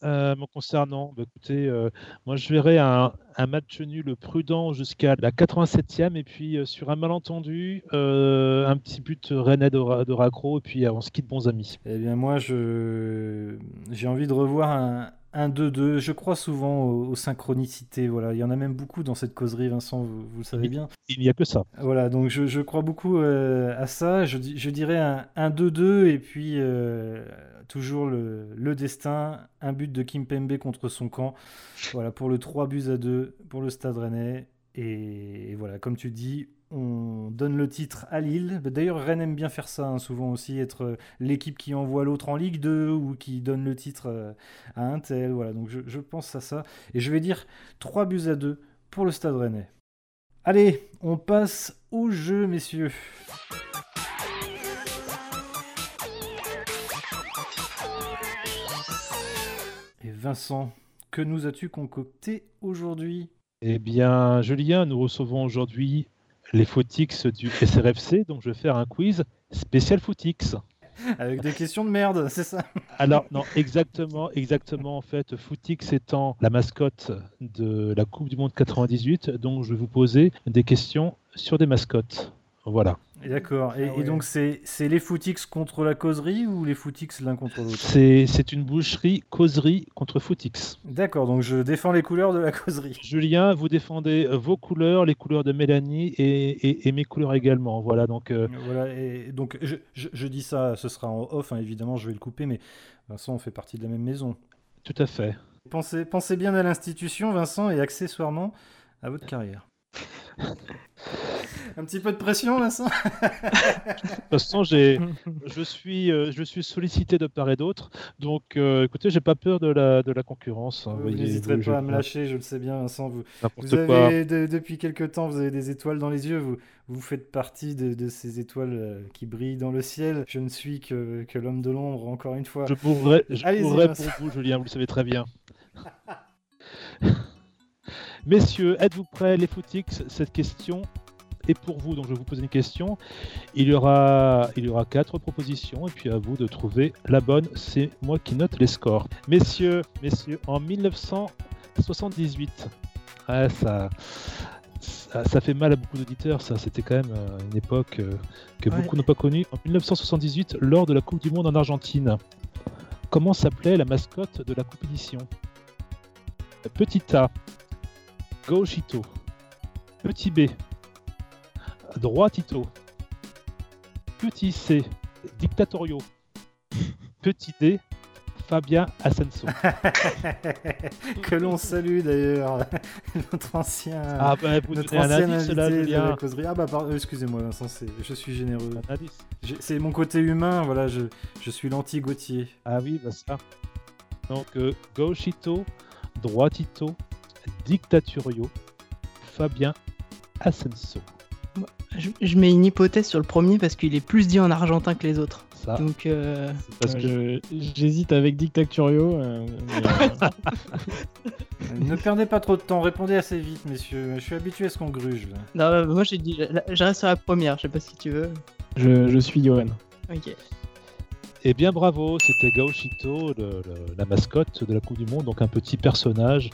Euh, concernant, bah, écoutez, euh, moi je verrais un, match nul prudent jusqu'à la 87e et puis euh, sur un malentendu, un petit but René de, de et puis on se quitte bons amis. Eh bien moi j'ai envie de revoir un, un 2-2. Je crois souvent aux, synchronicités. Voilà, il y en a même beaucoup dans cette causerie, Vincent, vous, le savez bien. Il n'y a que ça. Voilà, donc je, crois beaucoup euh, à ça. Je, je dirais un 2-2 et puis euh, toujours le, le, destin, un but de Kim Pembe contre son camp. Voilà, pour le 3 buts à 2 pour le Stade Rennais. Et voilà, comme tu dis, on donne le titre à Lille. D'ailleurs, Rennes aime bien faire ça, hein, souvent aussi, être euh, l'équipe qui envoie l'autre en Ligue 2 ou qui donne le titre euh, à un tel. Voilà, donc je, pense à ça. Et je vais dire 3 buts à 2 pour le Stade Rennais. Allez, on passe au jeu, messieurs. Et Vincent, que nous as-tu concocté aujourd'hui? Eh bien, Julien, nous recevons aujourd'hui les footix du SRFC, donc je vais faire un quiz spécial footix. Avec des questions de merde, c'est ça Alors, non, exactement, exactement. En fait, Footix étant la mascotte de la Coupe du Monde 98, donc je vais vous poser des questions sur des mascottes. Voilà. D'accord. Et, ah donc, c'est les footix contre la causerie ou les footix l'un contre l'autre? C'est une boucherie causerie contre footix. D'accord, donc je défends les couleurs de la causerie. Julien, vous défendez euh, vos couleurs, les couleurs de Mélanie et, et, mes couleurs également. Voilà, donc. Euh, voilà, et donc je, je, dis ça, ce sera en off, hein, évidemment, je vais le couper, mais Vincent, on fait partie de la même maison. Tout à fait. Pensez, pensez bien à l'institution, Vincent, et accessoirement à votre carrière. Un petit peu de pression, Vincent? De toute façon, j'ai, je, suis, euh, je suis sollicité de part et d'autre. Donc, euh, écoutez, j'ai pas peur de la, de la concurrence. Hein, vous n'hésiterez pas à me lâcher, je le sais bien, Vincent. Vous, vous avez, depuis quelques temps, vous avez des étoiles dans les yeux. Vous, vous faites partie de, ces étoiles euh, qui brillent dans le ciel. Je ne suis que, que l'homme de l'ombre, encore une fois. Je pourrais, je pourrais pour vous, Julien, vous le savez très bien. Messieurs, êtes-vous prêts, les footix? Cette question est pour vous, donc je vais vous poser une question. Il y aura, il y aura quatre propositions, et puis à vous de trouver la bonne. C'est moi qui note les scores. Messieurs, messieurs, en 1978, ça, ça, fait mal à beaucoup d'auditeurs, ça. C'était quand même euh, une époque euh, que beaucoup n'ont pas connue. En 1978, lors de la Coupe du Monde en Argentine, comment s'appelait la mascotte de la compétition? Petit A, Gauchito. Petit B, Droitito. Petit C, Dictatorio. Petit D, Fabien Ascenso. que l'on salue d'ailleurs, notre ancien. Ah bah vous notre un indice là, Julien. Ah bah excusez-moi Vincent, je suis généreux. C'est mon côté humain, voilà, je, je suis l'anti-Gauthier. Ah oui, bah ça. Donc euh, Gauchito, Droitito, Dictaturio, Fabien Ascenso. Je, mets une hypothèse sur le premier parce qu'il est plus dit en argentin que les autres. Donc, euh, parce que j'hésite avec Dictaturio. Euh, euh, ne perdez pas trop de temps, répondez assez vite, messieurs. Je suis habitué à ce qu'on gruge. Là. Non, moi j'ai dit, je reste sur la première. Je sais pas si tu veux. Je, suis Johan. Ok. Eh bien bravo, c'était Gauchito, la mascotte de la Coupe du Monde, donc un petit personnage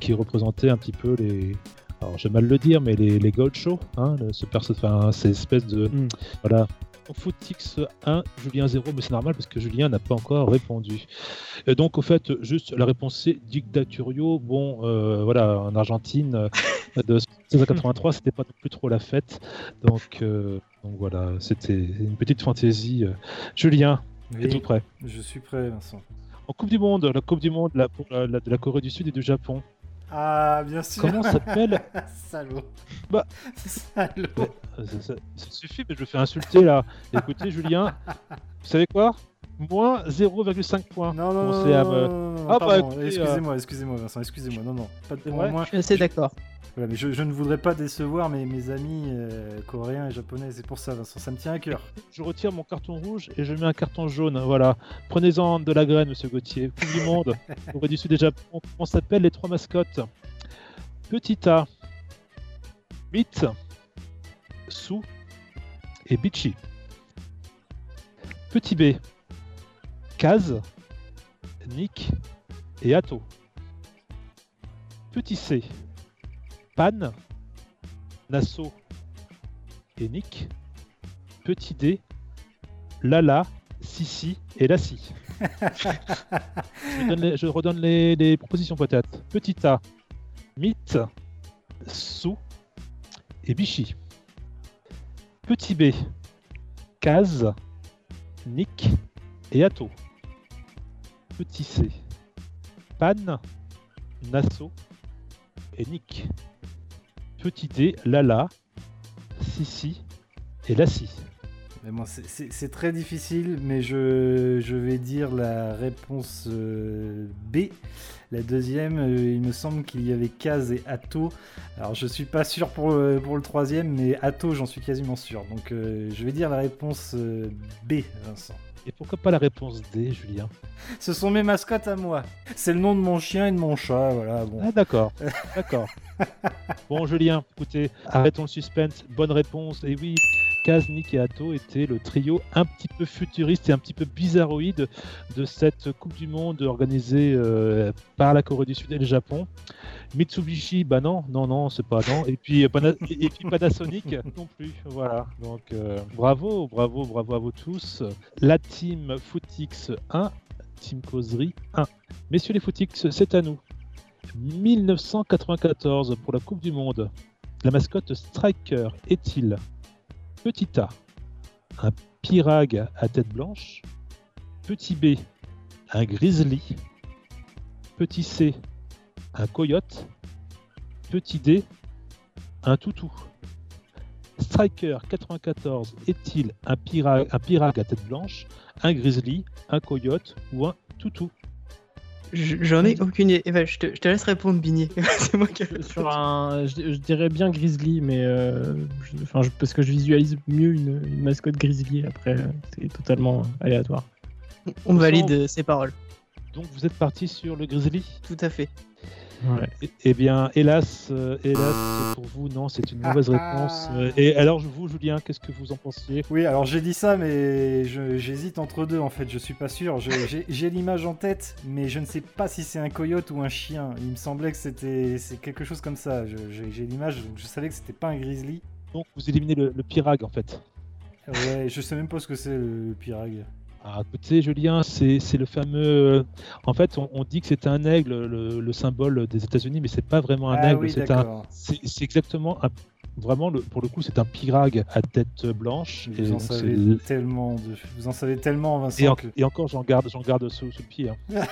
qui représentait un petit peu les, alors j'ai mal le dire, mais les, les gold shows, hein, ce perso, enfin, ces espèces de. Mm. Voilà. Footix 1, Julien 0, mais c'est normal parce que Julien n'a pas encore répondu. Et donc, au fait, juste la réponse c'est Dictaturio. Bon, euh, voilà, en Argentine, euh, de 1683, c'était pas non plus trop la fête. Donc, euh, donc voilà, c'était une petite fantaisie. Julien, es tout prêt? Je suis prêt, Vincent. En Coupe du Monde, la Coupe du Monde la, pour la, de la Corée du Sud et du Japon, ah, bien sûr. Comment s'appelle Salaud. Bah. Salaud. Ça, suffit, mais je me fais insulter là. Écoutez, Julien, vous savez quoi? Moins 0,5 points. Non, non, non, Ah, bah, excusez-moi, excusez-moi, Vincent, excusez-moi. Non, non, pas de moins. Je suis assez d'accord mais je, ne voudrais pas décevoir mes, mes amis euh, coréens et japonais, c'est pour ça, Vincent, ça me tient à cœur. Je retire mon carton rouge et je mets un carton jaune, voilà. Prenez-en de la graine, monsieur Gauthier. Coupe du monde, du Sud. Comment s'appelle les trois mascottes? Petit A, Mit, Sou et Bichi. Petit B, Kaz, Nick et Ato. Petit C, Pan, Nassau et Nick, Petit D, Lala, Sissi et Lassie. je, les- je redonne les, les propositions peut-être. Petit A, Mythe, Sou et Bichy. Petit B, Kaz, Nick et Atto. Petit C, Pan, Nassau et Nick. Petit D, Lala, Sissi et Lassie. Bon, c'est- très difficile, mais je, vais dire la réponse euh, B. La deuxième, euh, il me semble qu'il y avait Kaz et Atto. Alors je suis pas sûr pour le, pour le troisième, mais Atto, j'en suis quasiment sûr. Donc euh, je vais dire la réponse euh, B, Vincent. Et pourquoi pas la réponse D, Julien? Ce sont mes mascottes à moi. C'est le nom de mon chien et de mon chat, voilà. Bon. Ah d'accord, d'accord. Bon Julien, écoutez, arrêtons le suspense. Bonne réponse. Et oui, Kaz, Nick et Atto étaient le trio un petit peu futuriste et un petit peu bizarroïde de cette Coupe du Monde organisée euh, par la Corée du Sud et le Japon. Mitsubishi, bah non, non, non, c'est pas non. Et puis, euh, Pana- et puis Panasonic non plus. Voilà. Donc euh, bravo, bravo, bravo à vous tous. La team Footix 1, Team Causerie 1. Messieurs les Footix, c'est à nous. 1994 pour la Coupe du Monde. La mascotte Striker est-il? Petit A, un pirag à tête blanche. Petit B, un grizzly. Petit C, un coyote. Petit D, un toutou. Striker 94 est-il un pirag, un pirag à tête blanche, un grizzly, un coyote ou un toutou? Je- J'en ai aucune idée. Eh ben, je, te, je te laisse répondre, Bigné. C'est moi qui Sur un, je, je dirais bien Grizzly, mais euh, je- enfin, je- parce que je visualise mieux une, une mascotte Grizzly. Après, euh, c'est totalement aléatoire. On valide euh, ses paroles. Donc vous êtes parti sur le grizzly? Tout à fait. Ouais. Eh- bien, hélas, euh, hélas pour vous, non, c'est une mauvaise réponse. Euh, Et alors, vous, Julien, qu'est-ce que vous en pensiez? Oui, alors j'ai dit ça, mais j'hésite entre deux en fait, je suis pas sûr. J'ai l'image en tête, mais je ne sais pas si c'est un coyote ou un chien. Il me semblait que c'était quelque chose comme ça. J'ai l'image, je savais que c'était pas un grizzly. Donc, vous éliminez le, le pirag, en fait. Ouais, je sais même pas ce que c'est le, le pirag. Ah, écoutez, Julien, c'est le fameux. euh, En fait, on, on dit que c'est un aigle, le, le symbole des États-Unis, mais c'est pas vraiment un ah aigle. oui, c'est un. exactement un. Vraiment, le- pour le coup, c'est un pirag à tête blanche. Vous en donc, c'est savez tellement, de... vous en savez tellement, Vincent. et, en- que- et encore, j'en garde, j'en garde sous, sous le pied. hein.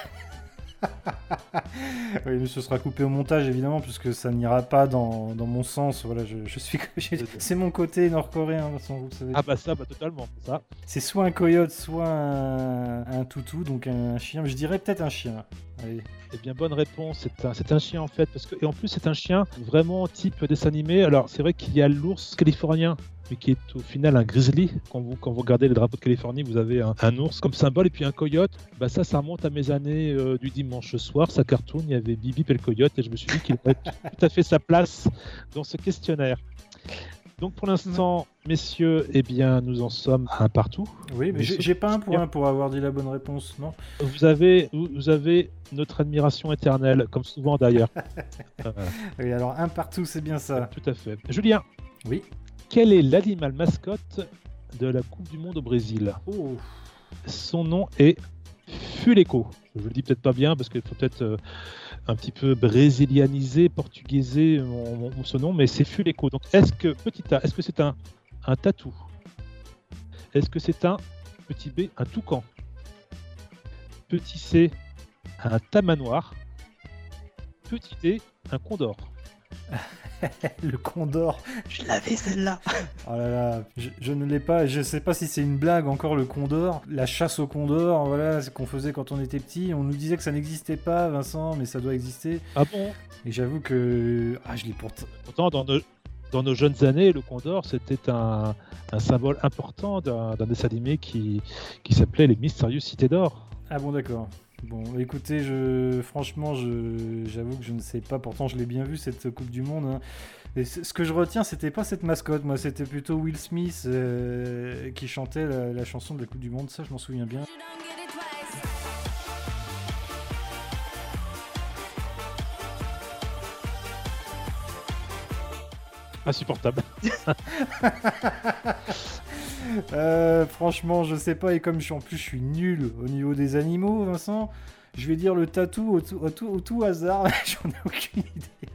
Oui, mais ce sera coupé au montage évidemment, puisque ça n'ira pas dans, dans mon sens. Voilà, je, je suis, c'est mon côté nord-coréen, vous savez. Ah bah ça, bah totalement. Ça. C'est soit un coyote, soit un, un toutou, donc un chien. Je dirais peut-être un chien. Allez. Eh bien, bonne réponse. C'est un, c'est un chien en fait, parce que et en plus c'est un chien vraiment type dessin animé. Alors c'est vrai qu'il y a l'ours californien, mais qui est au final un grizzly. Quand vous quand vous regardez les drapeaux de Californie, vous avez un, ours comme symbole et puis un coyote. Bah ça, ça remonte à mes années euh, du dimanche soir. Sa cartoon, il y avait Bibi et le coyote, et je me suis dit qu'il aurait tout à fait sa place dans ce questionnaire. Donc pour l'instant, messieurs, eh bien nous en sommes à un partout. Oui, mais j'ai pas un point pour avoir dit la bonne réponse, non Vous avez, vous vous avez notre admiration éternelle, comme souvent d'ailleurs. Euh, Oui, alors un partout, c'est bien ça. Tout à fait. Julien, Oui. quel est l'animal mascotte de la Coupe du Monde au Brésil? Oh, Son nom est Fuleco. Je le dis peut-être pas bien parce qu'il faut peut-être euh, un petit peu brésilianiser, portugaiser mon, mon- ce nom, mais c'est Fuleco. Donc est-ce que, petit A, est-ce que c'est un, un tatou? Est-ce que c'est un, petit B, un toucan? Petit C, un tamanoir? Petit D, un condor? le condor. Je l'avais celle-là. Oh là là, je, je ne l'ai pas. Je sais pas si c'est une blague encore le condor. La chasse au condor, voilà, c'est qu'on faisait quand on était petit. On nous disait que ça n'existait pas, Vincent, mais ça doit exister. Ah bon? Et j'avoue que ah, je l'ai pourtant. Pourtant, dans nos, dans nos jeunes années, le Condor, c'était un, un symbole important d'un d'un dessin animé qui, qui s'appelait Les Mystérieuses Cités d'Or. Ah bon, d'accord. Bon, écoutez, je, franchement, je, j'avoue que je ne sais pas. Pourtant, je l'ai bien vu cette Coupe du Monde. hein. Et ce que je retiens, c'était pas cette mascotte, moi, c'était plutôt Will Smith euh, qui chantait la, la chanson de la Coupe du Monde. Ça, je m'en souviens bien. Insupportable. Euh, franchement, je sais pas. Et comme je suis en plus, je suis nul au niveau des animaux, Vincent. Je vais dire le tatou au tout, au tout- au tout hasard. J'en ai aucune idée.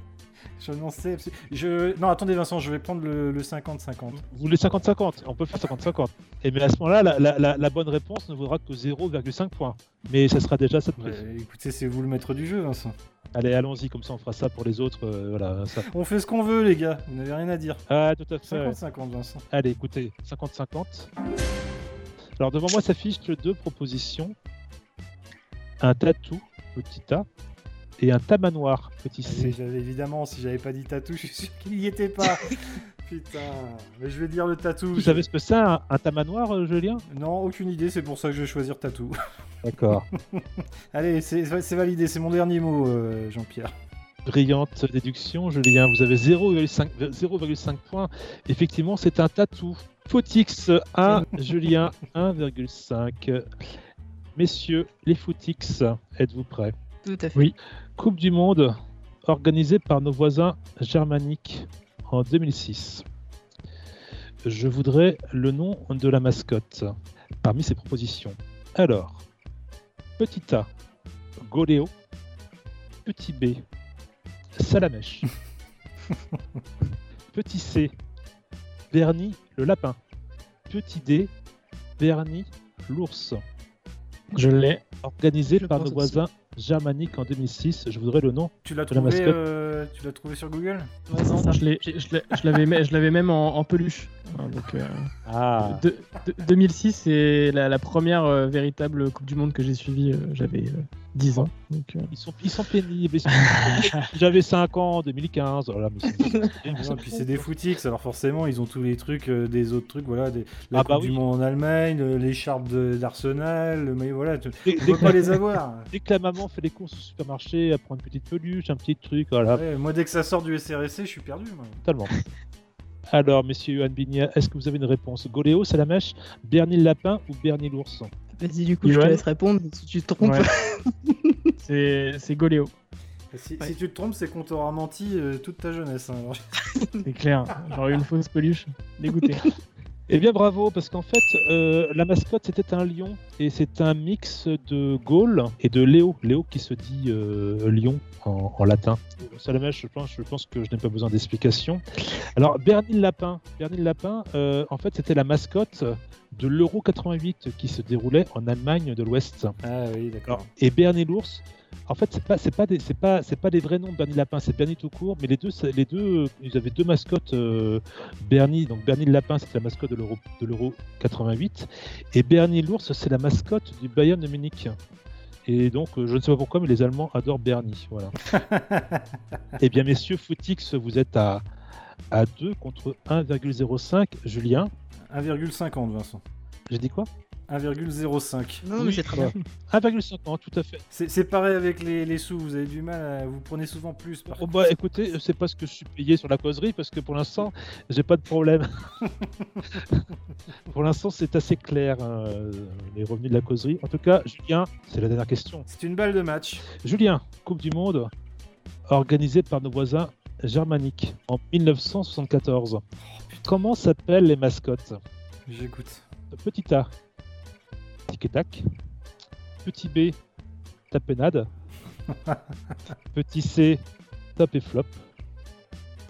Je n'en sais. absolu- Je... Non, attendez, Vincent, je vais prendre le le 50-50. Vous voulez 50-50 On peut faire 50-50. Et mais à ce moment-là, la, la- la- la bonne réponse ne vaudra que 0,5 points. Mais ça sera déjà Ouais, prix. écoutez, c'est vous le maître du jeu, Vincent. Allez, allons-y, comme ça on fera ça pour les autres. euh, voilà, ça. On fait ce qu'on veut, les gars. Vous n'avez rien à dire. Ah, tout à fait. 50-50, Vincent. Allez, écoutez, 50-50. Alors devant moi s'affichent deux propositions. Un tatou, petit A, et un tamanoir, petit Ah oui, C. évidemment, si j'avais pas dit tatou, je suis sûr qu'il n'y était pas. Putain. Mais je vais dire le tatou. Vous savez ce que c'est un, un tamanoir, euh, Julien? Non, aucune idée, c'est pour ça que je vais choisir tatou. D'accord. Allez, c'est validé, c'est mon dernier mot, euh, Jean-Pierre. Brillante déduction, Julien. Vous avez 0,5 0,5 points. Effectivement, c'est un tatou. Footix 1, Julien 1,5. Messieurs, les Footix, êtes-vous prêts? Tout à fait. Oui. Coupe du Monde organisée par nos voisins germaniques en 2006. Je voudrais le nom de la mascotte parmi ces propositions. Alors, petit A, Goléo. Petit B, Salamèche. petit C, Bernie le lapin. Petit D, Bernie l'ours. Je l'ai. Organisé Je par nos voisins germaniques en 2006. Je voudrais le nom. Tu l'as la trouvé, euh, tu l'as trouvé sur Google Ouais, c'est ça. Je l'avais me- je l'avais même en, en peluche. Hein, donc, euh, Ah, de- de- 2006, c'est la, la première euh, véritable Coupe du Monde que j'ai suivie. euh, J'avais euh, 10 ans. Donc, euh, ils sont, ils sont pénibles. J'avais 5 ans en 2015. Voilà, mais c'est- Non, puis c'est des footix, alors forcément ils ont tous les trucs euh, des autres trucs, voilà, des, la Ah Coupe bah du oui. Monde en Allemagne, euh, l'écharpe de- d'Arsenal, le maillot, voilà, tu pas les avoir. dès que la maman fait les courses au supermarché, elle prend une petite peluche, un petit truc, voilà, Ouais, moi dès que ça sort du SRSC, je suis perdu. Moi. totalement. Alors, messieurs Johan Bignia, est-ce que vous avez une réponse? Goléo, Salamèche, Bernie le lapin ou Bernie l'ours Vas-y, du coup, je te laisse répondre. Si tu te trompes, Ouais. c'est c'est Goléo. Si, Ouais. si tu te trompes, c'est qu'on t'aura menti euh, toute ta jeunesse. hein. C'est clair. J'aurais eu une fausse peluche. Dégoûté. Eh bien, bravo, parce qu'en fait, euh, la mascotte c'était un lion, et c'est un mix de Gaulle et de Léo. Léo qui se dit euh, lion en, en latin. Salamèche, je pense, je pense que je n'ai pas besoin d'explication. Alors, Bernie le lapin, Bernie le lapin, euh, en fait, c'était la mascotte de l'Euro 88 qui se déroulait en Allemagne de l'Ouest. Ah oui, d'accord. Et Bernie l'ours, en fait, c'est pas, c'est pas des, c'est pas, c'est pas des vrais noms de Bernie Lapin, c'est Bernie tout court, mais les deux, c'est- les deux, euh, ils avaient deux mascottes. euh, Bernie, donc Bernie le lapin, c'était la mascotte de l'Euro, de l'Euro 88, et Bernie l'ours, c'est la mascotte du Bayern de Munich. Et donc, euh, je ne sais pas pourquoi, mais les Allemands adorent Bernie. Voilà. eh bien, messieurs, Footix, vous êtes à, à 2 contre 1,05. Julien, 1,50 Vincent. j'ai dit quoi? 1,05. non, mais c'est très bien. 1,50, tout à fait. C'est c'est pareil avec les, les sous, vous avez du mal, à... vous prenez souvent plus. Par Oh bah écoutez, c'est pas ce que je suis payé sur la causerie parce que pour l'instant, j'ai pas de problème. pour l'instant, c'est assez clair euh, les revenus de la causerie. En tout cas, Julien, c'est la dernière question. C'est une balle de match. Julien, Coupe du Monde organisée par nos voisins germaniques en 1974. Comment s'appellent les mascottes? J'écoute. Petit A, tic et tac. Petit B, tapenade. Petit C, top et flop.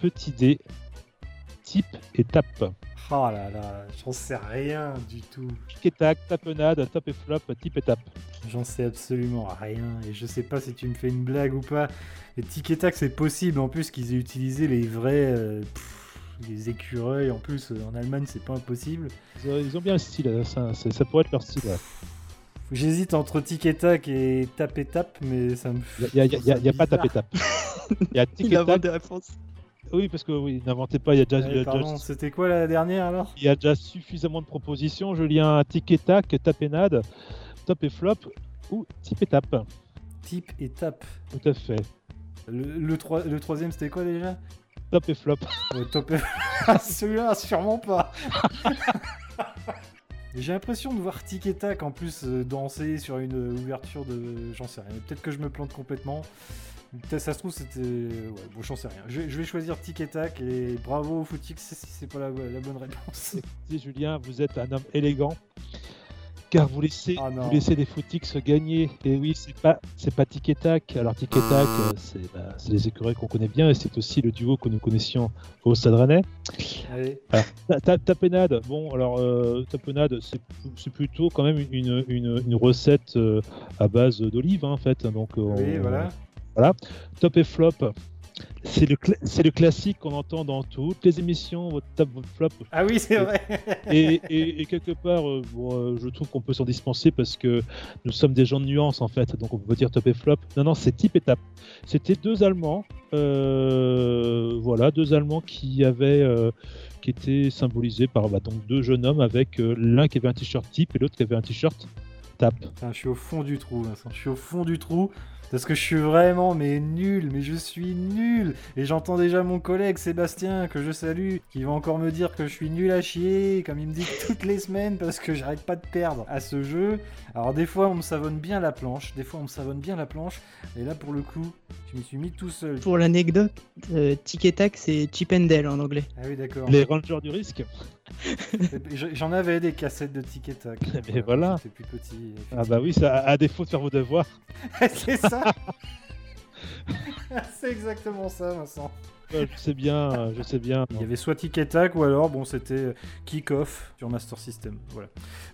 Petit D, type et tape. Oh là là, j'en sais rien du tout. Tic et tac, tapenade, top et flop, type et tape. J'en sais absolument rien et je sais pas si tu me fais une blague ou pas. Et Tic et Tac, c'est possible en plus qu'ils aient utilisé les vrais. euh, pff, les écureuils en plus euh, en Allemagne, c'est pas impossible. Ils ont, ils ont bien le style, hein, ça, ça pourrait être leur style. ouais. J'hésite entre Tic et Tac et Tap et Tap, mais ça me. Il n'y a, pas tape et tape. Il y a tic et tac. des réponses. Oui, parce que oui, n'inventez pas, il y a déjà, y c'était quoi la dernière alors? Il y a déjà suffisamment de propositions. Julien, tic et tac, tapenade, top et flop ou type et tape. Type et Tap. Tout à fait. Le, le, troi- le troisième, c'était quoi déjà? Top et flop. Euh, top Ah, Celui-là, sûrement pas. J'ai l'impression de voir Tic et Tac en plus euh, danser sur une euh, ouverture de. J'en sais rien. Peut-être que je me plante complètement. Peut-être ça se trouve c'était. Ouais, bon, j'en sais rien. Je, vais- je vais choisir Tic et Tac et bravo au Footix si c'est pas la, la bonne réponse. Écoutez, Julien, vous êtes un homme élégant. Car vous laissez, Ah vous laissez les footix gagner. Et oui, c'est pas, c'est pas Tic et Tac. Alors Tic et Tac, euh, c'est, bah, c'est les écureuils qu'on connaît bien et c'est aussi le duo que nous connaissions au Stade Rennais. Allez. Ta- ta- Tapenade, bon, alors euh, tapenade, c'est, c'est plutôt quand même une, une, une recette euh, à base d'olive, hein, en fait. Donc, euh, Oui, voilà. Top et flop, c'est le, classique qu'on entend dans toutes les émissions, votre top, votre flop. Ah oui, c'est vrai. Et, et- et quelque part, euh, bon, euh, je trouve qu'on peut s'en dispenser parce que nous sommes des gens de nuance en fait, donc on peut dire top et flop. Non, non, c'est type et tap. C'était deux Allemands, euh, voilà, deux Allemands qui avaient, qui étaient symbolisés par bah, donc deux jeunes hommes avec l'un qui avait un t-shirt type et l'autre qui avait un t-shirt tap. Putain, je suis au fond du trou, Vincent. Je suis au fond du trou. Parce que je suis vraiment, mais nul, mais je suis nul. Et j'entends déjà mon collègue Sébastien, que je salue, qui va encore me dire que je suis nul à chier, comme il me dit toutes les semaines, parce que j'arrête pas de perdre à ce jeu. Alors des fois, on me savonne bien la planche, des fois, on me savonne bien la planche. Et là, pour le coup, je m'y suis mis tout seul. Pour l'anecdote, euh, Tic et Tac, c'est Chip and Dale en anglais. Ah oui, d'accord. Les Rangers du risque. J'en avais des cassettes de Tic et Tac. Mais voilà. J'étais plus petit. Ah bah oui, ça, à défaut de faire vos devoirs. c'est ça C'est exactement ça, Vincent. Euh, je sais bien, euh, je sais bien. Il y avait soit Tic et Tac ou alors, bon, c'était Kick-Off sur Master System. Voilà.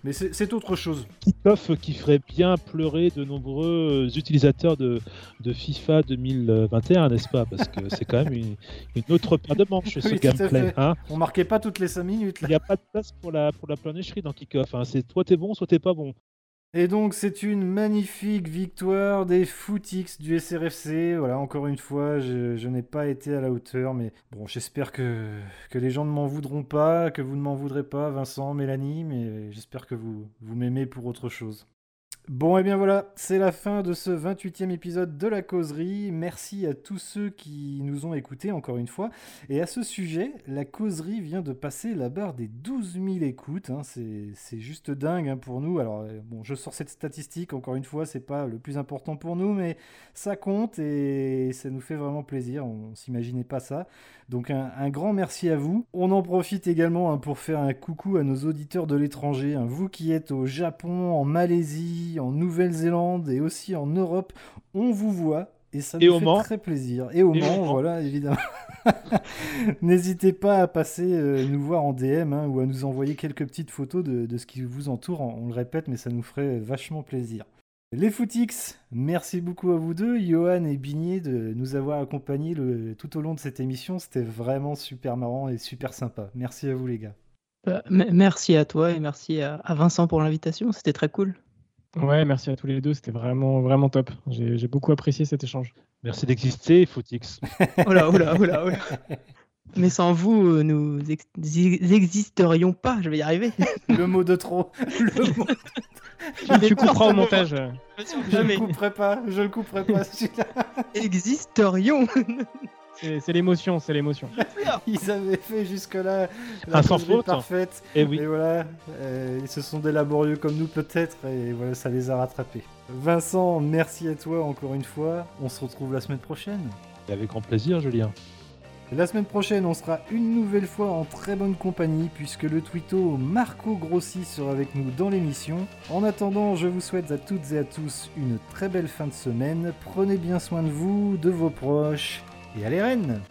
Mais c'est autre chose. kick-off qui ferait bien pleurer de nombreux utilisateurs de, de FIFA 2021, n'est-ce pas? Parce que c'est quand même une, une autre paire de manches, ce Oui, gameplay. Hein On marquait pas toutes les 5 minutes Il n'y a pas de place pour la, pour la planécherie dans kick-off. Hein. C'est soit t'es bon, soit t'es pas bon. Et donc, c'est une magnifique victoire des Footix du SRFC. Voilà, encore une fois, je, n'ai pas été à la hauteur, mais bon, j'espère que, que les gens ne m'en voudront pas, que vous ne m'en voudrez pas, Vincent, Mélanie, mais j'espère que vous, vous m'aimez pour autre chose. Bon, et bien voilà, c'est la fin de ce 28e épisode de la causerie. Merci à tous ceux qui nous ont écoutés encore une fois. Et à ce sujet, la causerie vient de passer la barre des 12 000 écoutes. hein. C'est juste dingue hein, pour nous. Alors, euh, bon, je sors cette statistique, encore une fois, c'est pas le plus important pour nous, mais ça compte et ça nous fait vraiment plaisir. On s'imaginait pas ça. Donc, un, grand merci à vous. On en profite également hein, pour faire un coucou à nos auditeurs de l'étranger. Vous qui êtes au Japon, en Malaisie, en Nouvelle-Zélande et aussi en Europe, on vous voit. Et ça Et nous au fait Mans. très plaisir. Et au Et Mans, Mans. voilà, évidemment. N'hésitez pas à passer euh, nous voir en DM hein, ou à nous envoyer quelques petites photos de, de ce qui vous entoure. On le répète, mais ça nous ferait vachement plaisir. Les Footix, merci beaucoup à vous deux, Johan et Bigné, de nous avoir accompagnés le- tout au long de cette émission. C'était vraiment super marrant et super sympa. Merci à vous, les gars. Euh, m- merci à toi et merci à, à Vincent pour l'invitation, c'était très cool. Ouais, merci à tous les deux, c'était vraiment, vraiment top. J'ai j'ai beaucoup apprécié cet échange. Merci d'exister, Footix. Oh là, oh là, oh là, oh là. Mais sans vous, euh, nous ex- existerions pas, je vais y arriver. Le mot de trop. Le mot... Tu, tu couperas au montage. Je le Jamais. couperai pas. Je le couperai pas. celui-là. Existerions C'est c'est l'émotion, c'est l'émotion. Ils avaient fait jusque-là la Un sans faute. parfaite. Et oui. Et voilà, euh, ils se sont des laborieux comme nous peut-être, et voilà, ça les a rattrapés. Vincent, merci à toi encore une fois. On se retrouve la semaine prochaine. Avec grand plaisir, Julien. La semaine prochaine, on sera une nouvelle fois en très bonne compagnie, puisque le twitto Marco Grossi sera avec nous dans l'émission. En attendant, je vous souhaite à toutes et à tous une très belle fin de semaine. Prenez bien soin de vous, de vos proches, et allez Rennes.